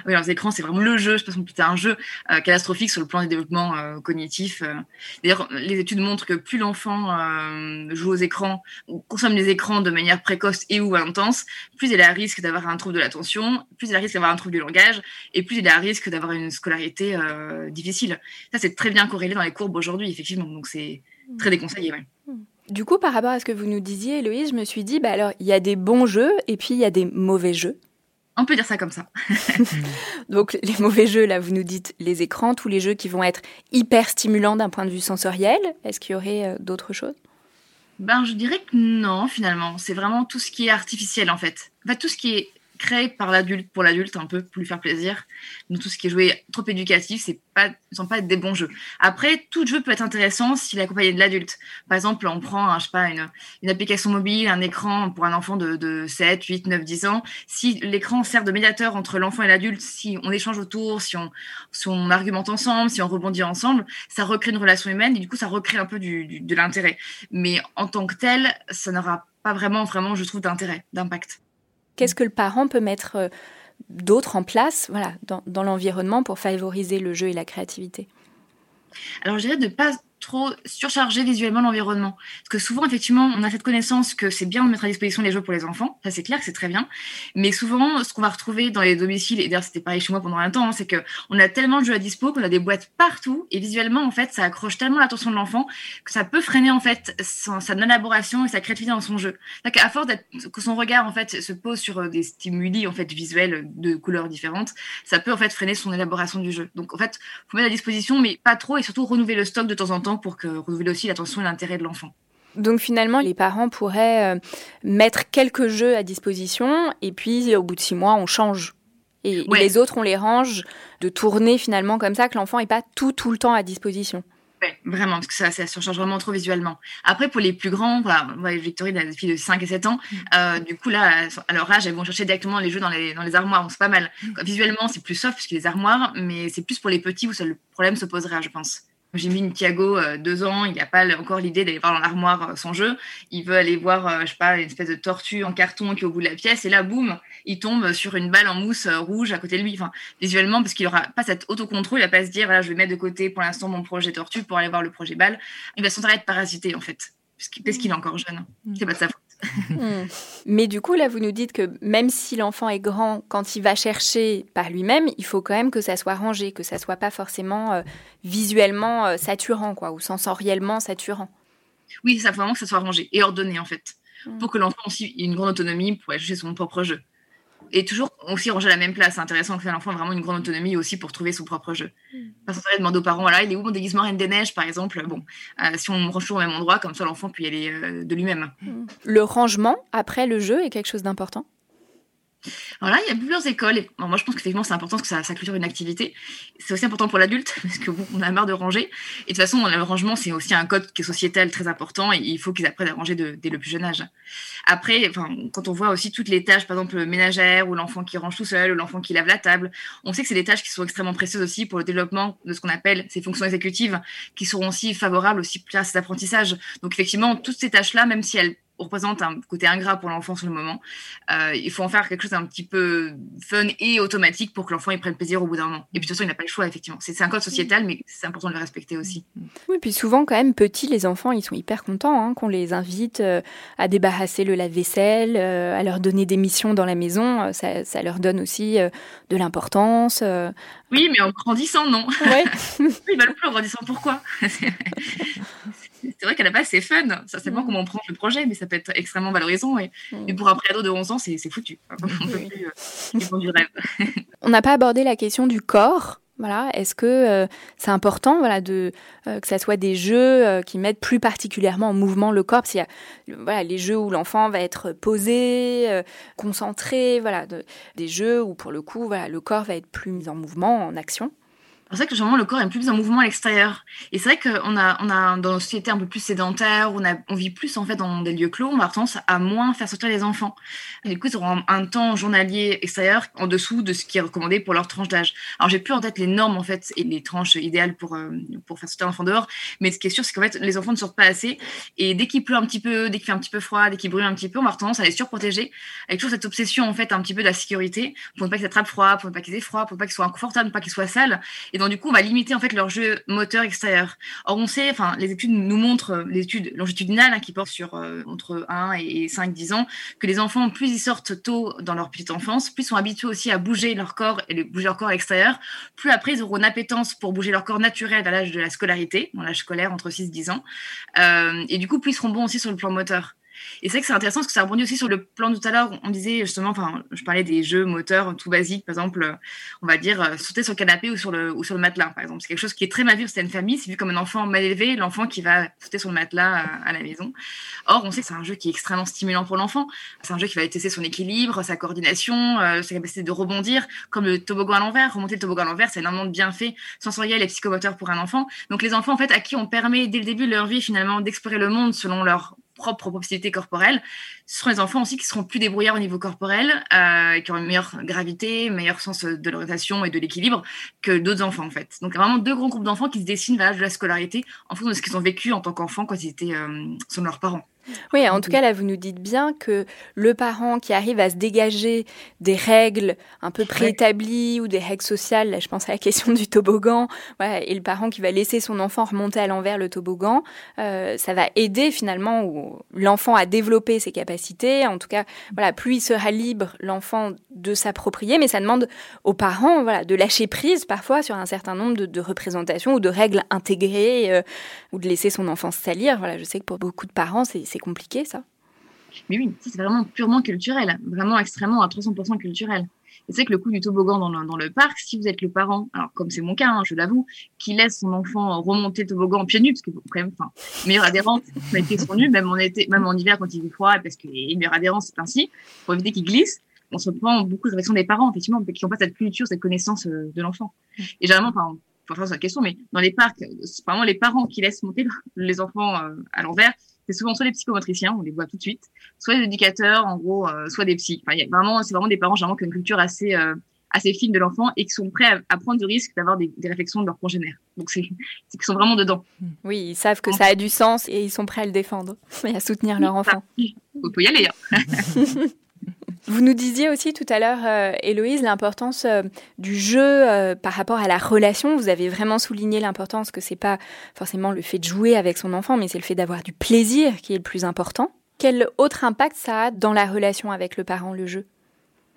Oui, alors, les écrans, c'est vraiment le jeu. Je pense que c'est un jeu euh, catastrophique sur le plan du développement euh, cognitif. Euh. D'ailleurs, les études montrent que plus l'enfant joue aux écrans ou consomme les écrans de manière précoce et ou intense, plus il a risque d'avoir un trouble de l'attention, plus il a risque d'avoir un trouble du langage, et plus il a risque d'avoir une scolarité difficile. Ça, c'est très bien corrélé dans les courbes aujourd'hui, effectivement. Donc, c'est très déconseillé.
Du coup, par rapport à ce que vous nous disiez, Héloïse, je me suis dit, bah alors, il y a des bons jeux et puis il y a des mauvais jeux.
On peut dire ça comme ça.
Donc les mauvais jeux, là, vous nous dites les écrans, tous les jeux qui vont être hyper stimulants d'un point de vue sensoriel. Est-ce qu'il y aurait euh, d'autres choses?
Ben, je dirais que non, finalement. C'est vraiment tout ce qui est artificiel, en fait. En fait, tout ce qui est créé par l'adulte pour l'adulte un peu pour lui faire plaisir. Donc tout ce qui est joué trop éducatif, c'est pas, sont pas être des bons jeux. Après, tout jeu peut être intéressant s'il est accompagné de l'adulte. Par exemple, on prend, je sais pas, une, application mobile, un écran pour un enfant de, de 7, 8, 9, 10 ans. Si l'écran sert de médiateur entre l'enfant et l'adulte, si on échange autour, si on, argumente ensemble, si on rebondit ensemble, ça recrée une relation humaine et du coup, ça recrée un peu de l'intérêt. Mais en tant que tel, ça n'aura pas vraiment, vraiment, je trouve, d'intérêt, d'impact.
Qu'est-ce que le parent peut mettre euh, d'autre en place dans, dans l'environnement pour favoriser le jeu et la créativité?
Alors, je dirais de ne pas trop surcharger visuellement l'environnement. Parce que souvent, effectivement, on a cette connaissance que c'est bien de mettre à disposition les jeux pour les enfants. Ça, c'est clair que c'est très bien. Mais souvent, ce qu'on va retrouver dans les domiciles, et d'ailleurs, c'était pareil chez moi pendant un temps, hein, c'est que on a tellement de jeux à dispo qu'on a des boîtes partout. Et visuellement, en fait, ça accroche tellement l'attention de l'enfant que ça peut freiner, en fait, sa non-élaboration et sa créativité dans son jeu. Donc, à force que son regard, en fait, se pose sur euh, des stimuli, en fait, visuels de couleurs différentes, ça peut, en fait, freiner son élaboration du jeu. Donc, en fait, faut mettre à disposition, mais pas trop, et surtout renouveler le stock de temps en temps pour que renouveler aussi l'attention et l'intérêt de l'enfant.
Donc finalement, les parents pourraient euh, mettre quelques jeux à disposition et puis au bout de six mois, on change. Et, les autres, on les range de tourner finalement comme ça, que l'enfant n'est pas tout, tout le temps à disposition.
Oui, vraiment, parce que ça, ça surcharge vraiment trop visuellement. Après, pour les plus grands, voilà, Victorine a des filles de 5 et 7 ans, mm. euh, du coup, là, à leur âge, elles vont chercher directement les jeux dans les, dans les armoires, c'est pas mal. Mm. Visuellement, c'est plus soft parce que les armoires, mais c'est plus pour les petits où ça, le problème se posera, je pense. J'ai mis Thiago euh, deux ans, il n'a pas encore l'idée d'aller voir dans l'armoire euh, son jeu. Il veut aller voir, euh, je sais pas, une espèce de tortue en carton qui est au bout de la pièce. Et là, boum, il tombe sur une balle en mousse rouge à côté de lui. Enfin, visuellement, parce qu'il n'aura pas cet autocontrôle, il va pas se dire, voilà, je vais mettre de côté pour l'instant mon projet tortue pour aller voir le projet balle. Il va s'en être parasité, en fait, parce qu'il est encore jeune. C'est pas de sa faute.
Hmm. Mais du coup, là, vous nous dites que même si l'enfant est grand, quand il va chercher par lui-même, il faut quand même que ça soit rangé, que ça soit pas forcément euh, visuellement euh, saturant, quoi, ou sensoriellement saturant.
Oui, ça faut vraiment que ça soit rangé et ordonné, en fait, hmm. pour que l'enfant aussi ait une grande autonomie pour aller chercher son propre jeu et toujours aussi ranger à la même place. C'est intéressant que l'enfant ait vraiment une grande autonomie aussi pour trouver son propre jeu. Mm. Pas sans demander aux parents, voilà, il est où mon déguisement Reine des Neiges, par exemple? Bon, euh, si on range toujours au même endroit, comme ça l'enfant peut y aller euh, de lui-même.
Mm. Le rangement après le jeu est quelque chose d'important?
Alors là, il y a plusieurs écoles. moi, je pense qu'effectivement, c'est important que ça, ça clôture une activité. C'est aussi important pour l'adulte, parce que bon, on a marre de ranger. Et de toute façon, le rangement, c'est aussi un code qui est sociétal très important, et il faut qu'ils apprennent à ranger dès le plus jeune âge. Après, quand on voit aussi toutes les tâches, par exemple, ménagères, ou l'enfant qui range tout seul, ou l'enfant qui lave la table, on sait que c'est des tâches qui sont extrêmement précieuses aussi pour le développement de ce qu'on appelle ces fonctions exécutives, qui seront aussi favorables aussi à cet apprentissage. Donc effectivement, toutes ces tâches-là, même si elles représente un côté ingrat pour l'enfant sur le moment. Euh, il faut en faire quelque chose d'un petit peu fun et automatique pour que l'enfant il prenne plaisir au bout d'un moment. Et puis de toute façon, il n'a pas le choix, effectivement. C'est un code sociétal, mais c'est important de le respecter aussi.
Oui, puis souvent, quand même, petits, les enfants, ils sont hyper contents hein, qu'on les invite euh, à débarrasser le lave-vaisselle, euh, à leur donner des missions dans la maison. Ça, ça leur donne aussi de l'importance.
Oui, mais en grandissant, non. Ouais. ils veulent plus en grandissant. Pourquoi? c'est vrai qu'à la base, c'est fun. Ça, c'est mm. comment on prend le projet, mais ça peut être extrêmement valorisant. Et, mm. pour un préado de 11 ans, c'est foutu. On peut plus euh, du rêve.
on n'a pas abordé la question du corps. Voilà, est-ce que euh, c'est important, voilà, de euh, que ça soit des jeux qui mettent plus particulièrement en mouvement le corps, parce qu'il y a, voilà, les jeux où l'enfant va être posé, concentré, voilà, des jeux où pour le coup, voilà, le corps va être plus mis en mouvement, en action.
C'est vrai que généralement le corps est plus en mouvement à l'extérieur. Et c'est vrai qu'on a, on a dans nos sociétés un peu plus sédentaires, on, a, on vit plus en fait dans des lieux clos, on a tendance à moins faire sortir les enfants. Du coup, ils auront un, temps journalier extérieur en dessous de ce qui est recommandé pour leur tranche d'âge. Alors j'ai plus en tête les normes en fait et les tranches idéales pour euh, pour faire sortir l'enfant dehors, mais ce qui est sûr, c'est qu'en fait les enfants ne sortent pas assez. Et dès qu'il pleut un petit peu, dès qu'il fait un petit peu froid, dès qu'il brûle un petit peu, on avoir tendance à les surprotéger avec toujours cette obsession en fait un petit peu de la sécurité pour ne pas qu'ils attrapent froid, pour ne pas qu'ils aient froid, pour ne pas qu'ils soient inconfortables, pour ne pas qu'ils soient sales. Donc du coup, on va limiter en fait leur jeu moteur extérieur. Or, on sait, enfin, les études nous montrent, euh, les études longitudinales hein, qui portent sur euh, entre 1 et 5-10 ans, que les enfants, plus ils sortent tôt dans leur petite enfance, plus ils sont habitués aussi à bouger leur corps et bouger leur corps à l'extérieur, plus après ils auront une appétence pour bouger leur corps naturel à l'âge de la scolarité, dans l'âge scolaire entre 6 et 10 ans. Euh, et du coup, plus ils seront bons aussi sur le plan moteur. Et c'est que c'est intéressant parce que ça rebondit aussi sur le plan de tout à l'heure. On disait justement, enfin, je parlais des jeux moteurs tout basiques, par exemple, euh, on va dire euh, sauter sur le canapé ou sur le, ou sur le matelas, par exemple. C'est quelque chose qui est très mal vu dans une famille. C'est vu comme un enfant mal élevé, l'enfant qui va sauter sur le matelas à, la maison. Or, on sait que c'est un jeu qui est extrêmement stimulant pour l'enfant. C'est un jeu qui va tester son équilibre, sa coordination, euh, sa capacité de rebondir, comme le toboggan à l'envers. Remonter le toboggan à l'envers, c'est énormément de bienfaits sensoriels et psychomoteurs pour un enfant. Donc, les enfants, en fait, à qui on permet dès le début de leur vie, finalement, d'explorer le monde selon leur propre possibilité corporelle, ce seront les enfants aussi qui seront plus débrouillards au niveau corporel, euh, qui auront une meilleure gravité, meilleur sens de l'orientation et de l'équilibre que d'autres enfants en fait. Donc vraiment deux grands groupes d'enfants qui se dessinent vers l'âge de la scolarité en fonction de ce qu'ils ont vécu en tant qu'enfants quand ils étaient euh, leurs parents.
Oui, en tout cas, là, vous nous dites bien que le parent qui arrive à se dégager des règles un peu préétablies ou des règles sociales, là, je pense à la question du toboggan, et le parent qui va laisser son enfant remonter à l'envers le toboggan, euh, ça va aider finalement l'enfant à développer ses capacités. En tout cas, voilà, plus il sera libre, l'enfant, de s'approprier, mais ça demande aux parents voilà, de lâcher prise parfois sur un certain nombre de, représentations ou de règles intégrées euh, ou de laisser son enfant se salir. Voilà, je sais que pour beaucoup de parents, c'est c'est compliqué, ça.
Mais oui, c'est vraiment purement culturel, vraiment extrêmement à 300% culturel. Et c'est que le coup du toboggan dans le, dans le, parc, si vous êtes le parent, alors comme c'est mon cas, hein, je l'avoue, qui laisse son enfant remonter le toboggan pieds nus, parce que quand même, enfin, meilleure adhérence, mettre son nu, même en été, même en hiver quand il fait froid, parce que les meilleures adhérence c'est ainsi, pour éviter qu'il glisse. On se prend beaucoup de réflexion des parents, effectivement, qui n'ont pas cette culture, cette connaissance euh, de l'enfant. Et généralement, enfin, faut faire la question, mais dans les parcs, c'est vraiment les parents qui laissent monter les enfants euh, à l'envers c'est souvent soit les psychomotriciens, on les voit tout de suite, soit les éducateurs, en gros, euh, soit des psys. Enfin, y a vraiment, c'est vraiment des parents généralement qui ont une culture assez euh, assez fine de l'enfant et qui sont prêts à, prendre du risque d'avoir des, réflexions de leurs congénères. Donc c'est qu'ils sont vraiment dedans.
Oui, ils savent que ça a du sens et ils sont prêts à le défendre et à soutenir leur enfant.
Il faut y aller. Hein.
Vous nous disiez aussi tout à l'heure, euh, Héloïse, l'importance euh, du jeu euh, par rapport à la relation. Vous avez vraiment souligné l'importance que c'est pas forcément le fait de jouer avec son enfant, mais c'est le fait d'avoir du plaisir qui est le plus important. Quel autre impact ça a dans la relation avec le parent, le jeu?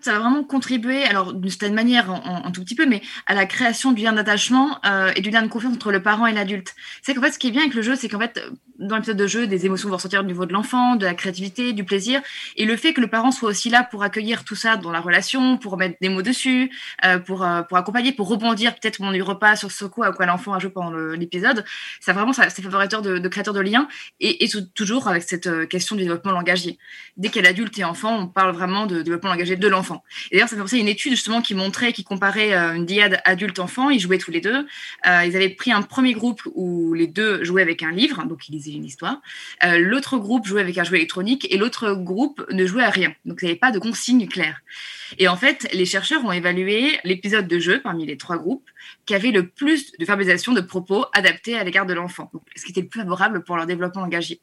Ça va vraiment contribuer, alors d'une certaine manière, en, tout petit peu, mais à la création du lien d'attachement euh, et du lien de confiance entre le parent et l'adulte. C'est qu'en fait, ce qui est bien avec le jeu, c'est qu'en fait, dans l'épisode de jeu, des émotions vont ressortir au niveau de l'enfant, de la créativité, du plaisir, et le fait que le parent soit aussi là pour accueillir tout ça dans la relation, pour mettre des mots dessus, euh, pour euh, pour accompagner, pour rebondir peut-être mon repas sur ce coup à quoi l'enfant a joué pendant l'épisode, ça vraiment c'est favorateur de, de créateur de liens et, toujours avec cette question du développement langagier. Dès qu'il y a l'adulte et enfant, on parle vraiment de développement langagier de l'enfant Et d'ailleurs, ça fait penser une étude justement qui montrait, qui comparait euh, une diade adulte-enfant. Ils jouaient tous les deux. Euh, ils avaient pris un premier groupe où les deux jouaient avec un livre, donc ils lisaient une histoire. Euh, l'autre groupe jouait avec un jouet électronique et l'autre groupe ne jouait à rien. Donc il n'y avait pas de consigne claire. Et en fait, les chercheurs ont évalué l'épisode de jeu parmi les trois groupes qui avait le plus de verbalisation de propos adaptés à l'égard de l'enfant, ce qui était le plus favorable pour leur développement langagier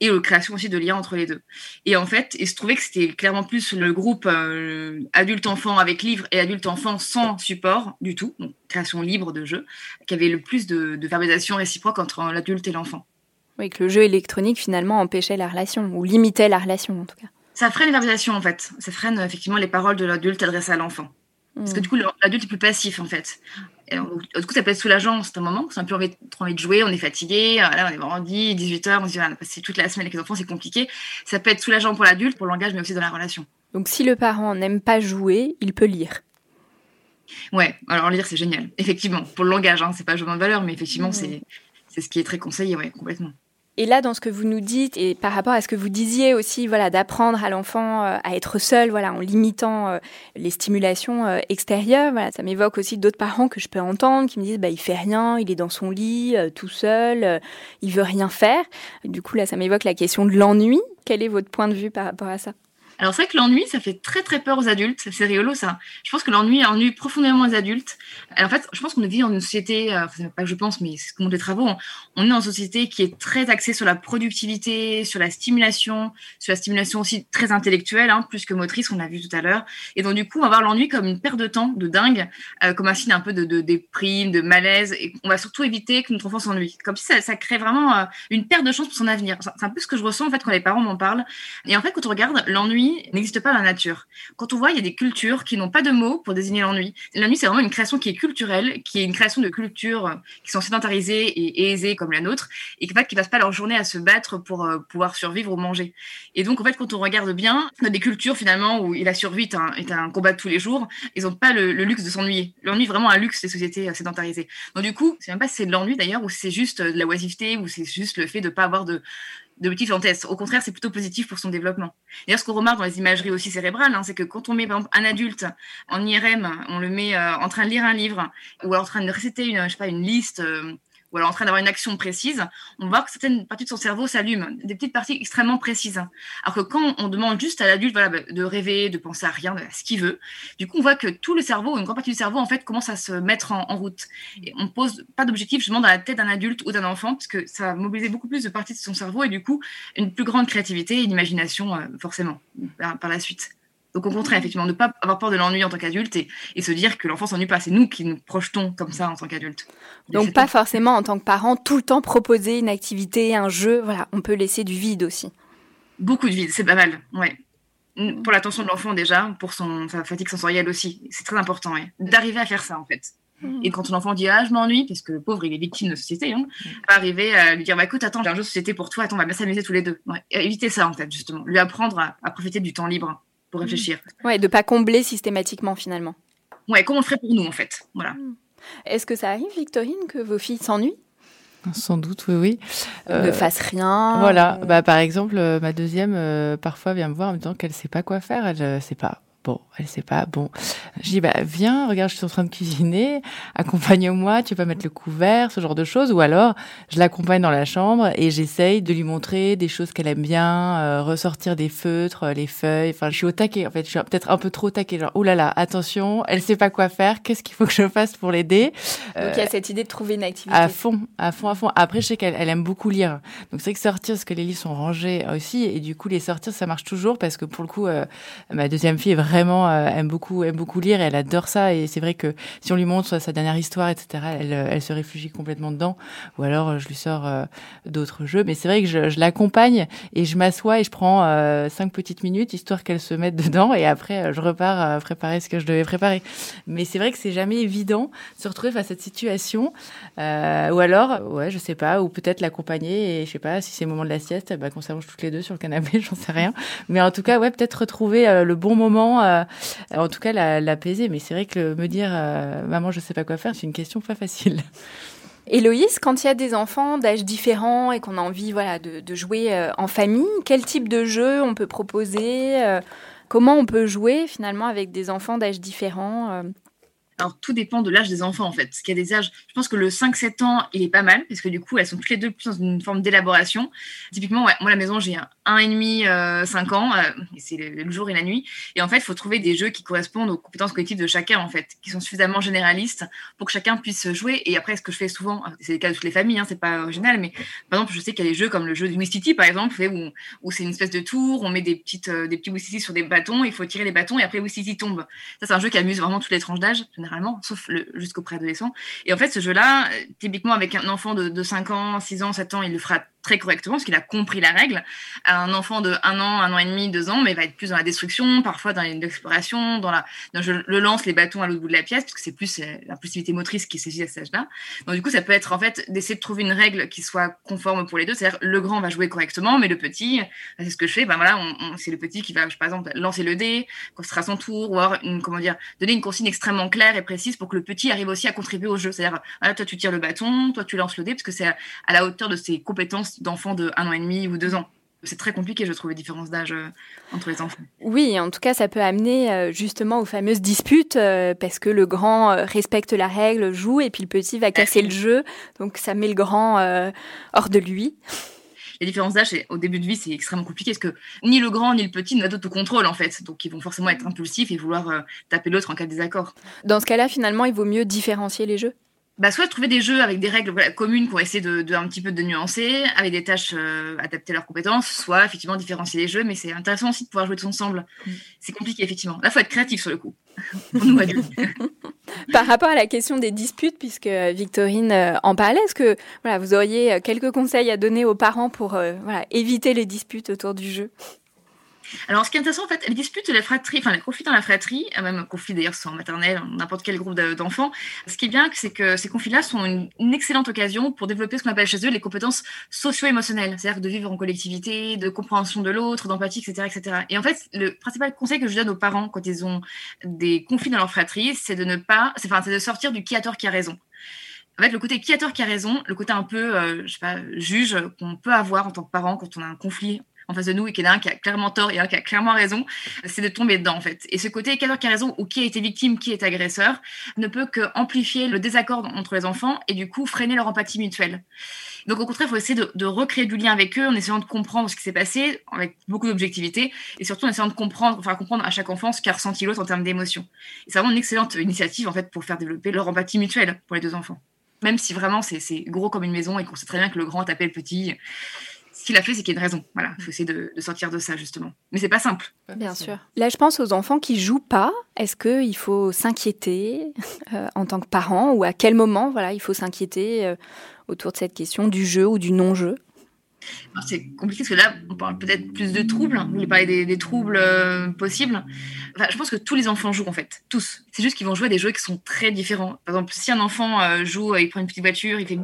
et création aussi de liens entre les deux. Et en fait, il se trouvait que c'était clairement plus le groupe euh, adulte-enfant avec livre et adulte-enfant sans support du tout, donc création libre de jeu, qui avait le plus de, de verbalisation réciproque entre l'adulte et l'enfant.
Oui, que le jeu électronique finalement empêchait la relation, ou limitait la relation en tout cas.
Ça freine les verbalisations en fait, ça freine effectivement les paroles de l'adulte adressées à l'enfant. Parce que du coup, l'adulte est plus passif en fait. Du coup, ça peut être soulageant, c'est un moment, c'est un peu envie, trop envie de jouer, on est fatigué, voilà, on est vendredi, 18h, on se dit, on a passé toute la semaine avec les enfants, c'est compliqué. Ça peut être soulageant pour l'adulte, pour le langage, mais aussi dans la relation.
Donc si le parent n'aime pas jouer, il peut lire.
Ouais, alors lire, c'est génial. Effectivement, pour le langage, hein, c'est pas jeu de valeur, mais effectivement, c'est ce qui est très conseillé, ouais, complètement.
Et là, dans ce que vous nous dites, et par rapport à ce que vous disiez aussi, voilà, d'apprendre à l'enfant euh, à être seul, voilà, en limitant euh, les stimulations euh, extérieures, voilà, ça m'évoque aussi d'autres parents que je peux entendre qui me disent, bah, il fait rien, il est dans son lit, tout seul, il veut rien faire. Du coup, là, ça m'évoque la question de l'ennui. Quel est votre point de vue par rapport à ça?
Alors c'est vrai que l'ennui, ça fait très très peur aux adultes. C'est rigolo ça. Je pense que l'ennui ennuie profondément les adultes. en fait, je pense qu'on vit dans une société, euh, enfin, pas que je pense, mais c'est comme des travaux. On est dans une société qui est très axée sur la productivité, sur la stimulation, sur la stimulation aussi très intellectuelle, hein, plus que motrice, on l'a vu tout à l'heure. Et donc du coup, on va voir l'ennui comme une perte de temps, de dingue, euh, comme un signe un peu de, de déprime, de malaise. Et on va surtout éviter que notre enfant s'ennuie. Comme si ça, ça crée vraiment euh, une perte de chance pour son avenir. C'est un peu ce que je ressens en fait quand les parents m'en parlent. Et en fait, quand on regarde l'ennui n'existe pas dans la nature. Quand on voit, il y a des cultures qui n'ont pas de mots pour désigner l'ennui. L'ennui, c'est vraiment une création qui est culturelle, qui est une création de cultures qui sont sédentarisées et aisées comme la nôtre, et qui ne passent pas leur journée à se battre pour euh, pouvoir survivre ou manger. Et donc, en fait, quand on regarde bien, a des cultures finalement où la survie est un, combat de tous les jours. Ils n'ont pas le, luxe de s'ennuyer. L'ennui est vraiment un luxe des sociétés euh, sédentarisées. Donc, du coup, c'est même pas si c'est de l'ennui d'ailleurs, ou c'est juste de la oisiveté, ou c'est juste le fait de ne pas avoir de, de en test. Au contraire, c'est plutôt positif pour son développement. D'ailleurs, ce qu'on remarque dans les imageries aussi cérébrales, hein, c'est que quand on met par exemple, un adulte en IRM, on le met euh, en train de lire un livre ou en train de réciter une, je sais pas, une liste euh, ou alors en train d'avoir une action précise, on voit que certaines parties de son cerveau s'allument, des petites parties extrêmement précises. Alors que quand on demande juste à l'adulte voilà, de rêver, de penser à rien, à ce qu'il veut, du coup on voit que tout le cerveau, une grande partie du cerveau en fait commence à se mettre en, route. Et on pose pas d'objectif justement dans la tête d'un adulte ou d'un enfant parce que ça va mobiliser beaucoup plus de parties de son cerveau et du coup une plus grande créativité et une imagination euh, forcément par la suite. Donc au contraire, effectivement, ne pas avoir peur de l'ennui en tant qu'adulte et, se dire que l'enfant s'ennuie pas. C'est nous qui nous projetons comme ça en tant qu'adulte.
Donc pas forcément en tant que parent tout le temps proposer une activité, un jeu. Voilà, on peut laisser du vide aussi.
Beaucoup de vide, c'est pas mal. Ouais. Pour l'attention de l'enfant déjà, pour son, sa fatigue sensorielle aussi. C'est très important, ouais. D'arriver à faire ça en fait. Hmm. Et quand ton enfant dit ah je m'ennuie parce que le pauvre il est victime de société, hein, hmm. arriver à lui dire bah écoute attends j'ai un jeu de société pour toi, attends on va bien s'amuser tous les deux. Ouais. Éviter ça en fait justement, lui apprendre à profiter du temps libre pour réfléchir.
Ouais, de pas combler systématiquement finalement.
Ouais, comment on ferait pour nous en fait? Voilà. Hmm.
Est-ce que ça arrive, Victorine, que vos filles s'ennuient?
Sans doute, oui, oui.
ne euh, fassent rien.
Voilà. Bah, par exemple, euh, ma deuxième, euh, parfois, vient me voir en me disant qu'elle sait pas quoi faire. Elle ne sait pas. Bon, elle sait pas. Bon, je dis bah viens, regarde, je suis en train de cuisiner, accompagne-moi, tu vas mettre le couvert, ce genre de choses. Ou alors, je l'accompagne dans la chambre et j'essaye de lui montrer des choses qu'elle aime bien, euh, ressortir des feutres, euh, les feuilles. Enfin, je suis au taquet. En fait, je suis peut-être un peu trop taquet. Genre, oh là là, attention, elle sait pas quoi faire. Qu'est-ce qu'il faut que je fasse pour l'aider?
Donc il y a cette idée de trouver une activité.
À fond, à fond, à fond. Après, je sais qu'elle elle aime beaucoup lire. Donc c'est que sortir, parce que les livres sont rangés aussi, et du coup les sortir, ça marche toujours parce que pour le coup, euh, ma deuxième fille est vraiment vraiment euh, aime beaucoup beaucoup lire et elle adore ça. Et c'est vrai que si on lui montre sa dernière histoire etc elle, euh, elle se réfugie complètement dedans. Ou alors euh, je lui sors d'autres jeux. Mais c'est vrai que je, l'accompagne et je m'assois et je prends cinq petites minutes histoire qu'elle se mette dedans. Et après je repars préparer ce que je devais préparer. Mais c'est vrai que c'est jamais évident de se retrouver face à cette situation. Ou alors ouais je sais pas ou peut-être l'accompagner. Et je sais pas si c'est le moment de la sieste bah, qu'on s'allonge toutes les deux sur le canapé j'en sais rien. Mais en tout cas ouais peut-être retrouver le bon moment euh, en tout cas l'apaiser. Mais c'est vrai que me dire euh, maman, je sais pas quoi faire, c'est une question pas facile.
Héloïse, quand il y a des enfants d'âge différents et qu'on a envie voilà, de, jouer euh, en famille, quel type de jeu on peut proposer Comment on peut jouer finalement avec des enfants d'âge différents
alors, tout dépend de l'âge des enfants, en fait. Parce qu'il y a des âges, je pense que le 5-7 ans, il est pas mal, parce que du coup, elles sont toutes les deux plus dans une forme d'élaboration. Typiquement, moi, à la maison, j'ai un 1,5, euh, 5 ans, euh, c'est le, jour et la nuit. Et en fait, il faut trouver des jeux qui correspondent aux compétences collectives de chacun, en fait, qui sont suffisamment généralistes pour que chacun puisse jouer. Et après, ce que je fais souvent, c'est le cas de toutes les familles, hein, c'est pas original, mais par exemple, je sais qu'il y a des jeux comme le jeu du Wistiti, par exemple, où, où c'est une espèce de tour, on met des, petites, euh, des petits Wistiti sur des bâtons, il faut tirer les bâtons, et après, Wistiti tombe. Ça, c'est un jeu qui amuse vraiment toutes les tranches d'âge, généralement, sauf jusqu'au préadolescent. Et en fait, ce jeu-là, typiquement avec un enfant de, de 5 ans, 6 ans, 7 ans, il le fera très correctement parce qu'il a compris la règle. Un enfant de un an, un an et demi, deux ans, mais va être plus dans la destruction, parfois dans l'exploration, dans la. Je le lance les bâtons à l'autre bout de la pièce parce que c'est plus euh, l'impulsivité motrice qui saisit à cet âge-là. Donc du coup, ça peut être en fait d'essayer de trouver une règle qui soit conforme pour les deux. C'est-à-dire le grand va jouer correctement, mais le petit, c'est ce que je fais. Ben voilà, c'est le petit qui va, par exemple, lancer le dé quand ce sera son tour, ou avoir une comment dire, donner une consigne extrêmement claire et précise pour que le petit arrive aussi à contribuer au jeu. C'est-à-dire, toi tu tires le bâton, toi tu lances le dé parce que c'est à la hauteur de ses compétences d'enfant de un an et demi ou deux ans. C'est très compliqué, je trouve, les différences d'âge euh, entre les enfants.
Oui, en tout cas, ça peut amener euh, justement aux fameuses disputes euh, parce que le grand respecte la règle, joue, et puis le petit va casser le jeu. Donc, ça met le grand hors de lui.
Les différences d'âge, au début de vie, c'est extrêmement compliqué parce que ni le grand ni le petit n'ont d'autocontrôle en fait. Donc, ils vont forcément être impulsifs et vouloir taper l'autre en cas de désaccord.
Dans ce cas-là, finalement, il vaut mieux différencier les jeux
bah, soit trouver des jeux avec des règles communes qu'on essaie de, de, un petit peu de nuancer, avec des tâches euh, adaptées à leurs compétences, soit effectivement différencier les jeux, mais c'est intéressant aussi de pouvoir jouer tous ensemble. Mm. C'est compliqué effectivement. Là, faut être créatif sur le coup. nous
Par rapport à la question des disputes, puisque Victorine euh, en parlait, est-ce que voilà, vous auriez quelques conseils à donner aux parents pour euh, voilà, éviter les disputes autour du jeu?
Alors, ce qui est intéressant, en fait, les disputes, la fratrie, enfin, les conflits dans la fratrie, même conflits d'ailleurs en maternelle, n'importe quel groupe d'enfants, ce qui est bien, c'est que ces conflits-là sont une, excellente occasion pour développer ce qu'on appelle chez eux les compétences socio-émotionnelles, c'est-à-dire de vivre en collectivité, de compréhension de l'autre, d'empathie, etc., etc. Et en fait, le principal conseil que je donne aux parents quand ils ont des conflits dans leur fratrie, c'est de ne pas, c'est de sortir du qui a tort, qui a raison. En fait, le côté qui a tort, qui a raison, le côté un peu, euh, je sais pas, juge qu'on peut avoir en tant que parent quand on a un conflit en face de nous et qu'il y en a un qui a clairement tort et un qui a clairement raison, c'est de tomber dedans en fait. Et ce côté qui a raison ou qui a été victime, qui est agresseur, ne peut que amplifier le désaccord entre les enfants et du coup freiner leur empathie mutuelle. Donc au contraire, il faut essayer de, recréer du lien avec eux en essayant de comprendre ce qui s'est passé avec beaucoup d'objectivité et surtout en essayant de comprendre, enfin comprendre à chaque enfant ce qu'a ressenti l'autre en termes d'émotion. C'est vraiment une excellente initiative en fait pour faire développer leur empathie mutuelle pour les deux enfants. Même si vraiment c'est gros comme une maison et qu'on sait très bien que le grand tapé le petit, ce qu'il a fait, c'est qu'il y a une raison. Voilà, il faut essayer de, sortir de ça, justement. Mais c'est pas simple.
Bien sûr. Là, je pense aux enfants qui jouent pas. Est-ce qu'il faut s'inquiéter euh, en tant que parent ou à quel moment voilà, il faut s'inquiéter euh, autour de cette question du jeu ou du non-jeu?
C'est compliqué parce que là, on parle peut-être plus de troubles. Vous voulez parler des, troubles euh, possibles? je pense que tous les enfants jouent en fait, tous. C'est juste qu'ils vont jouer à des jeux qui sont très différents. Par exemple, si un enfant joue, il prend une petite voiture, il fait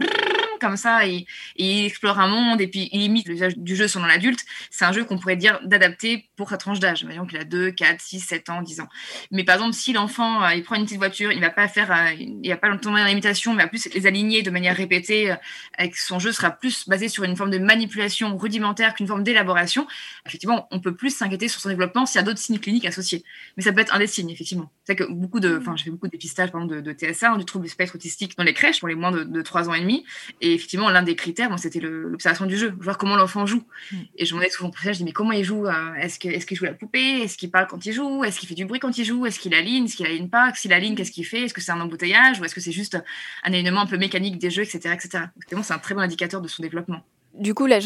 comme ça et, il explore un monde et puis il imite le du jeu selon l'adulte, c'est un jeu qu'on pourrait dire d'adapter pour tranche d'âge. Voyons qu'il a 2, 4, 6, 7 ans, 10 ans. Mais par exemple, si l'enfant euh, il prend une petite voiture, il va pas faire, euh, il va pas tomber dans l'imitation, il va plus les aligner de manière répétée. Euh, avec son jeu sera plus basé sur une forme de manipulation rudimentaire qu'une forme d'élaboration. Effectivement, on peut plus s'inquiéter sur son développement s'il y a d'autres signes cliniques associés. Mais ça peut être un des signes, effectivement. C'est que beaucoup de, enfin, j'ai fait beaucoup de dépistage, par exemple, de, TSA, hein, du trouble du spectre autistique dans les crèches pour les moins de, de 3 ans et demi. Et effectivement, l'un des critères, moi, c'était l'observation du jeu, voir comment l'enfant joue. Mm. Et je me demandais souvent pour ça, je dis, mais comment il joue Est-ce qu'il est qu'il joue la poupée? Est-ce qu'il parle quand il joue? Est-ce qu'il fait du bruit quand il joue? Est-ce qu'il aligne? Est-ce qu'il aligne pas? S'il aligne, qu'est-ce qu'il fait? Est-ce que c'est un embouteillage Ou est-ce que c'est juste un élément un peu mécanique des jeux, etc. etc. c'est un très bon indicateur de son développement.
Du coup, là,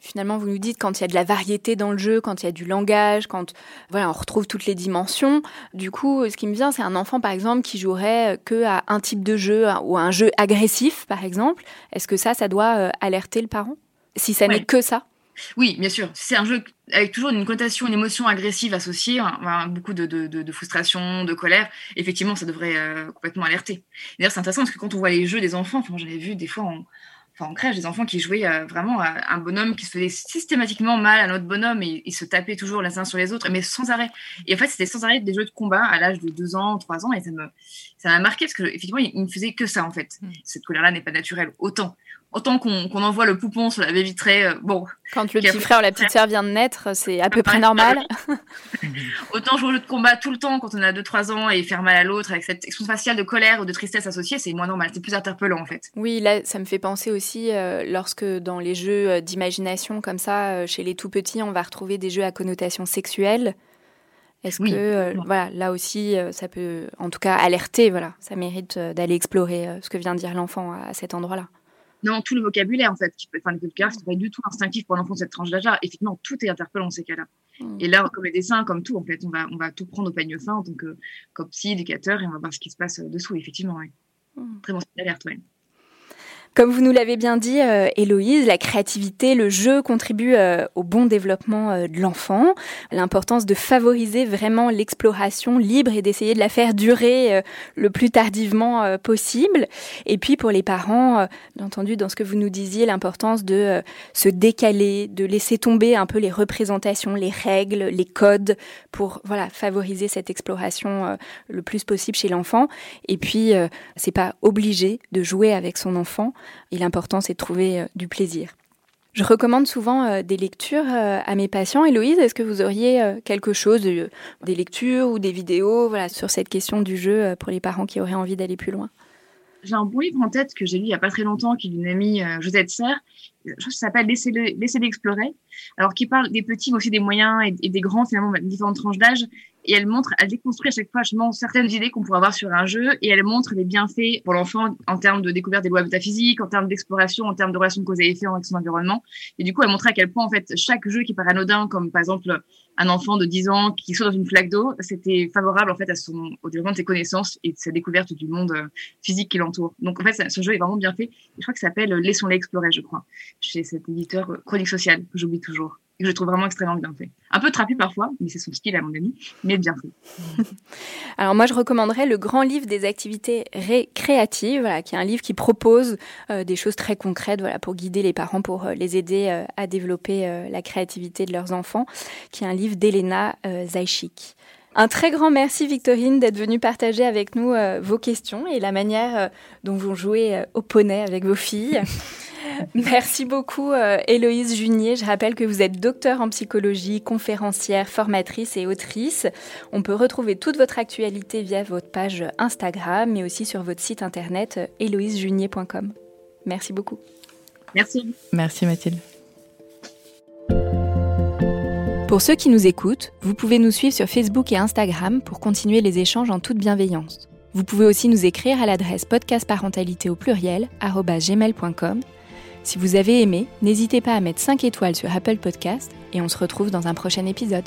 finalement, vous nous dites quand il y a de la variété dans le jeu, quand il y a du langage, quand voilà, on retrouve toutes les dimensions. Du coup, ce qui me vient, c'est un enfant, par exemple, qui jouerait que à un type de jeu ou un jeu agressif, par exemple. Est-ce que ça, ça doit euh, alerter le parent? Si ça n'est que ça?
Oui, bien sûr. C'est un jeu avec toujours une connotation, une émotion agressive associée, hein, beaucoup de, de, frustration, de colère. Effectivement, ça devrait euh, complètement alerter. D'ailleurs, c'est intéressant parce que quand on voit les jeux des enfants, enfin, j'en ai vu des fois en, enfin, en crèche, des enfants qui jouaient euh, vraiment à un bonhomme qui se faisait systématiquement mal à notre bonhomme et ils se tapaient toujours les uns sur les autres, mais sans arrêt. Et en fait, c'était sans arrêt des jeux de combat à l'âge de 2 ans, 3 ans, et ça me, ça m'a marqué parce que effectivement, il, ne faisait que ça en fait. Hmm. Cette colère-là n'est pas naturelle. Autant autant qu'on envoie le poupon sur la baie vitrée, euh, bon.
Quand le petit frère ou la petite sœur vient de naître, c'est à peu près normal.
autant jouer au jeu de combat tout le temps quand on a 2-3 ans et faire mal à l'autre avec cette expression faciale de colère ou de tristesse associée, c'est moins normal, c'est plus interpellant en fait.
Oui, là, ça me fait penser aussi euh, lorsque dans les jeux euh, d'imagination comme ça, chez les tout petits, on va retrouver des jeux à connotation sexuelle. Est-ce que voilà, là aussi, ça peut, en tout cas, alerter. Voilà, ça mérite d'aller explorer ce que vient de dire l'enfant à cet endroit-là.
Non, tout le vocabulaire, en fait, qui peut, enfin, le vocabulaire, c'est pas du tout instinctif pour l'enfant de cette tranche d'âge-là. Effectivement, tout est interpellant dans ces cas-là. Hmm. Et là, comme les dessins, comme tout, en fait, on va, on va tout prendre au peigne fin en tant que, psy, éducateur, et on va voir ce qui se passe dessous, effectivement, oui. Hmm. Très bon signe d'alerte, oui.
Comme vous nous l'avez bien dit, euh, Héloïse, la créativité, le jeu contribuent euh, au bon développement euh, de l'enfant. L'importance de favoriser vraiment l'exploration libre et d'essayer de la faire durer le plus tardivement possible. Et puis pour les parents, bien entendu, dans ce que vous nous disiez, l'importance de se décaler, de laisser tomber un peu les représentations, les règles, les codes pour voilà favoriser cette exploration le plus possible chez l'enfant. Et puis c'est pas obligé de jouer avec son enfant. Et l'important, c'est de trouver euh, du plaisir. Je recommande souvent euh, des lectures euh, à mes patients. Héloïse, est-ce que vous auriez quelque chose, des lectures ou des vidéos voilà, sur cette question du jeu pour les parents qui auraient envie d'aller plus loin?
J'ai un bon livre en tête que j'ai lu il n'y a pas très longtemps, qui est d'une amie Josette Serre. Je crois que ça s'appelle Laissez-les explorer. Alors, qui parle des petits, mais aussi des moyens et, des grands, finalement, différentes tranches d'âge et elle montre, elle déconstruit à chaque fois justement certaines idées qu'on pourrait avoir sur un jeu et elle montre les bienfaits pour l'enfant en termes de découverte des lois métaphysiques, en termes d'exploration, en termes de relation cause et effet avec son environnement. Et du coup, elle montrait à quel point en fait chaque jeu qui paraît anodin, comme par exemple un enfant de 10 ans qui saute dans une flaque d'eau, c'était favorable en fait à son au développement de ses connaissances et de sa découverte du monde euh, physique qui l'entoure. Donc en fait, ce jeu est vraiment bien fait. je crois que ça s'appelle Laissons-les explorer, je crois, chez cet éditeur euh, Chronique Sociale que j'oublie toujours que je trouve vraiment extrêmement bien fait. Un peu trapu parfois, mais c'est son style à mon avis, mais bien fait.
Alors moi, je recommanderais le grand livre des activités récréatives, voilà, qui est un livre qui propose euh, des choses très concrètes, voilà, pour guider les parents, pour euh, les aider euh, à développer la créativité de leurs enfants, qui est un livre d'Elena Zaïchik. Un très grand merci Victorine d'être venue partager avec nous vos questions et la manière dont vous jouez au poney avec vos filles. Merci beaucoup, euh, Héloïse Junier. Je rappelle que vous êtes docteur en psychologie, conférencière, formatrice et autrice. On peut retrouver toute votre actualité via votre page Instagram, mais aussi sur votre site internet héloïsejunier.com. Merci beaucoup.
Merci.
Merci Mathilde.
Pour ceux qui nous écoutent, vous pouvez nous suivre sur Facebook et Instagram pour continuer les échanges en toute bienveillance. Vous pouvez aussi nous écrire à l'adresse podcastparentalité au pluriel gmail.com si vous avez aimé, n'hésitez pas à mettre 5 étoiles sur Apple Podcast et on se retrouve dans un prochain épisode.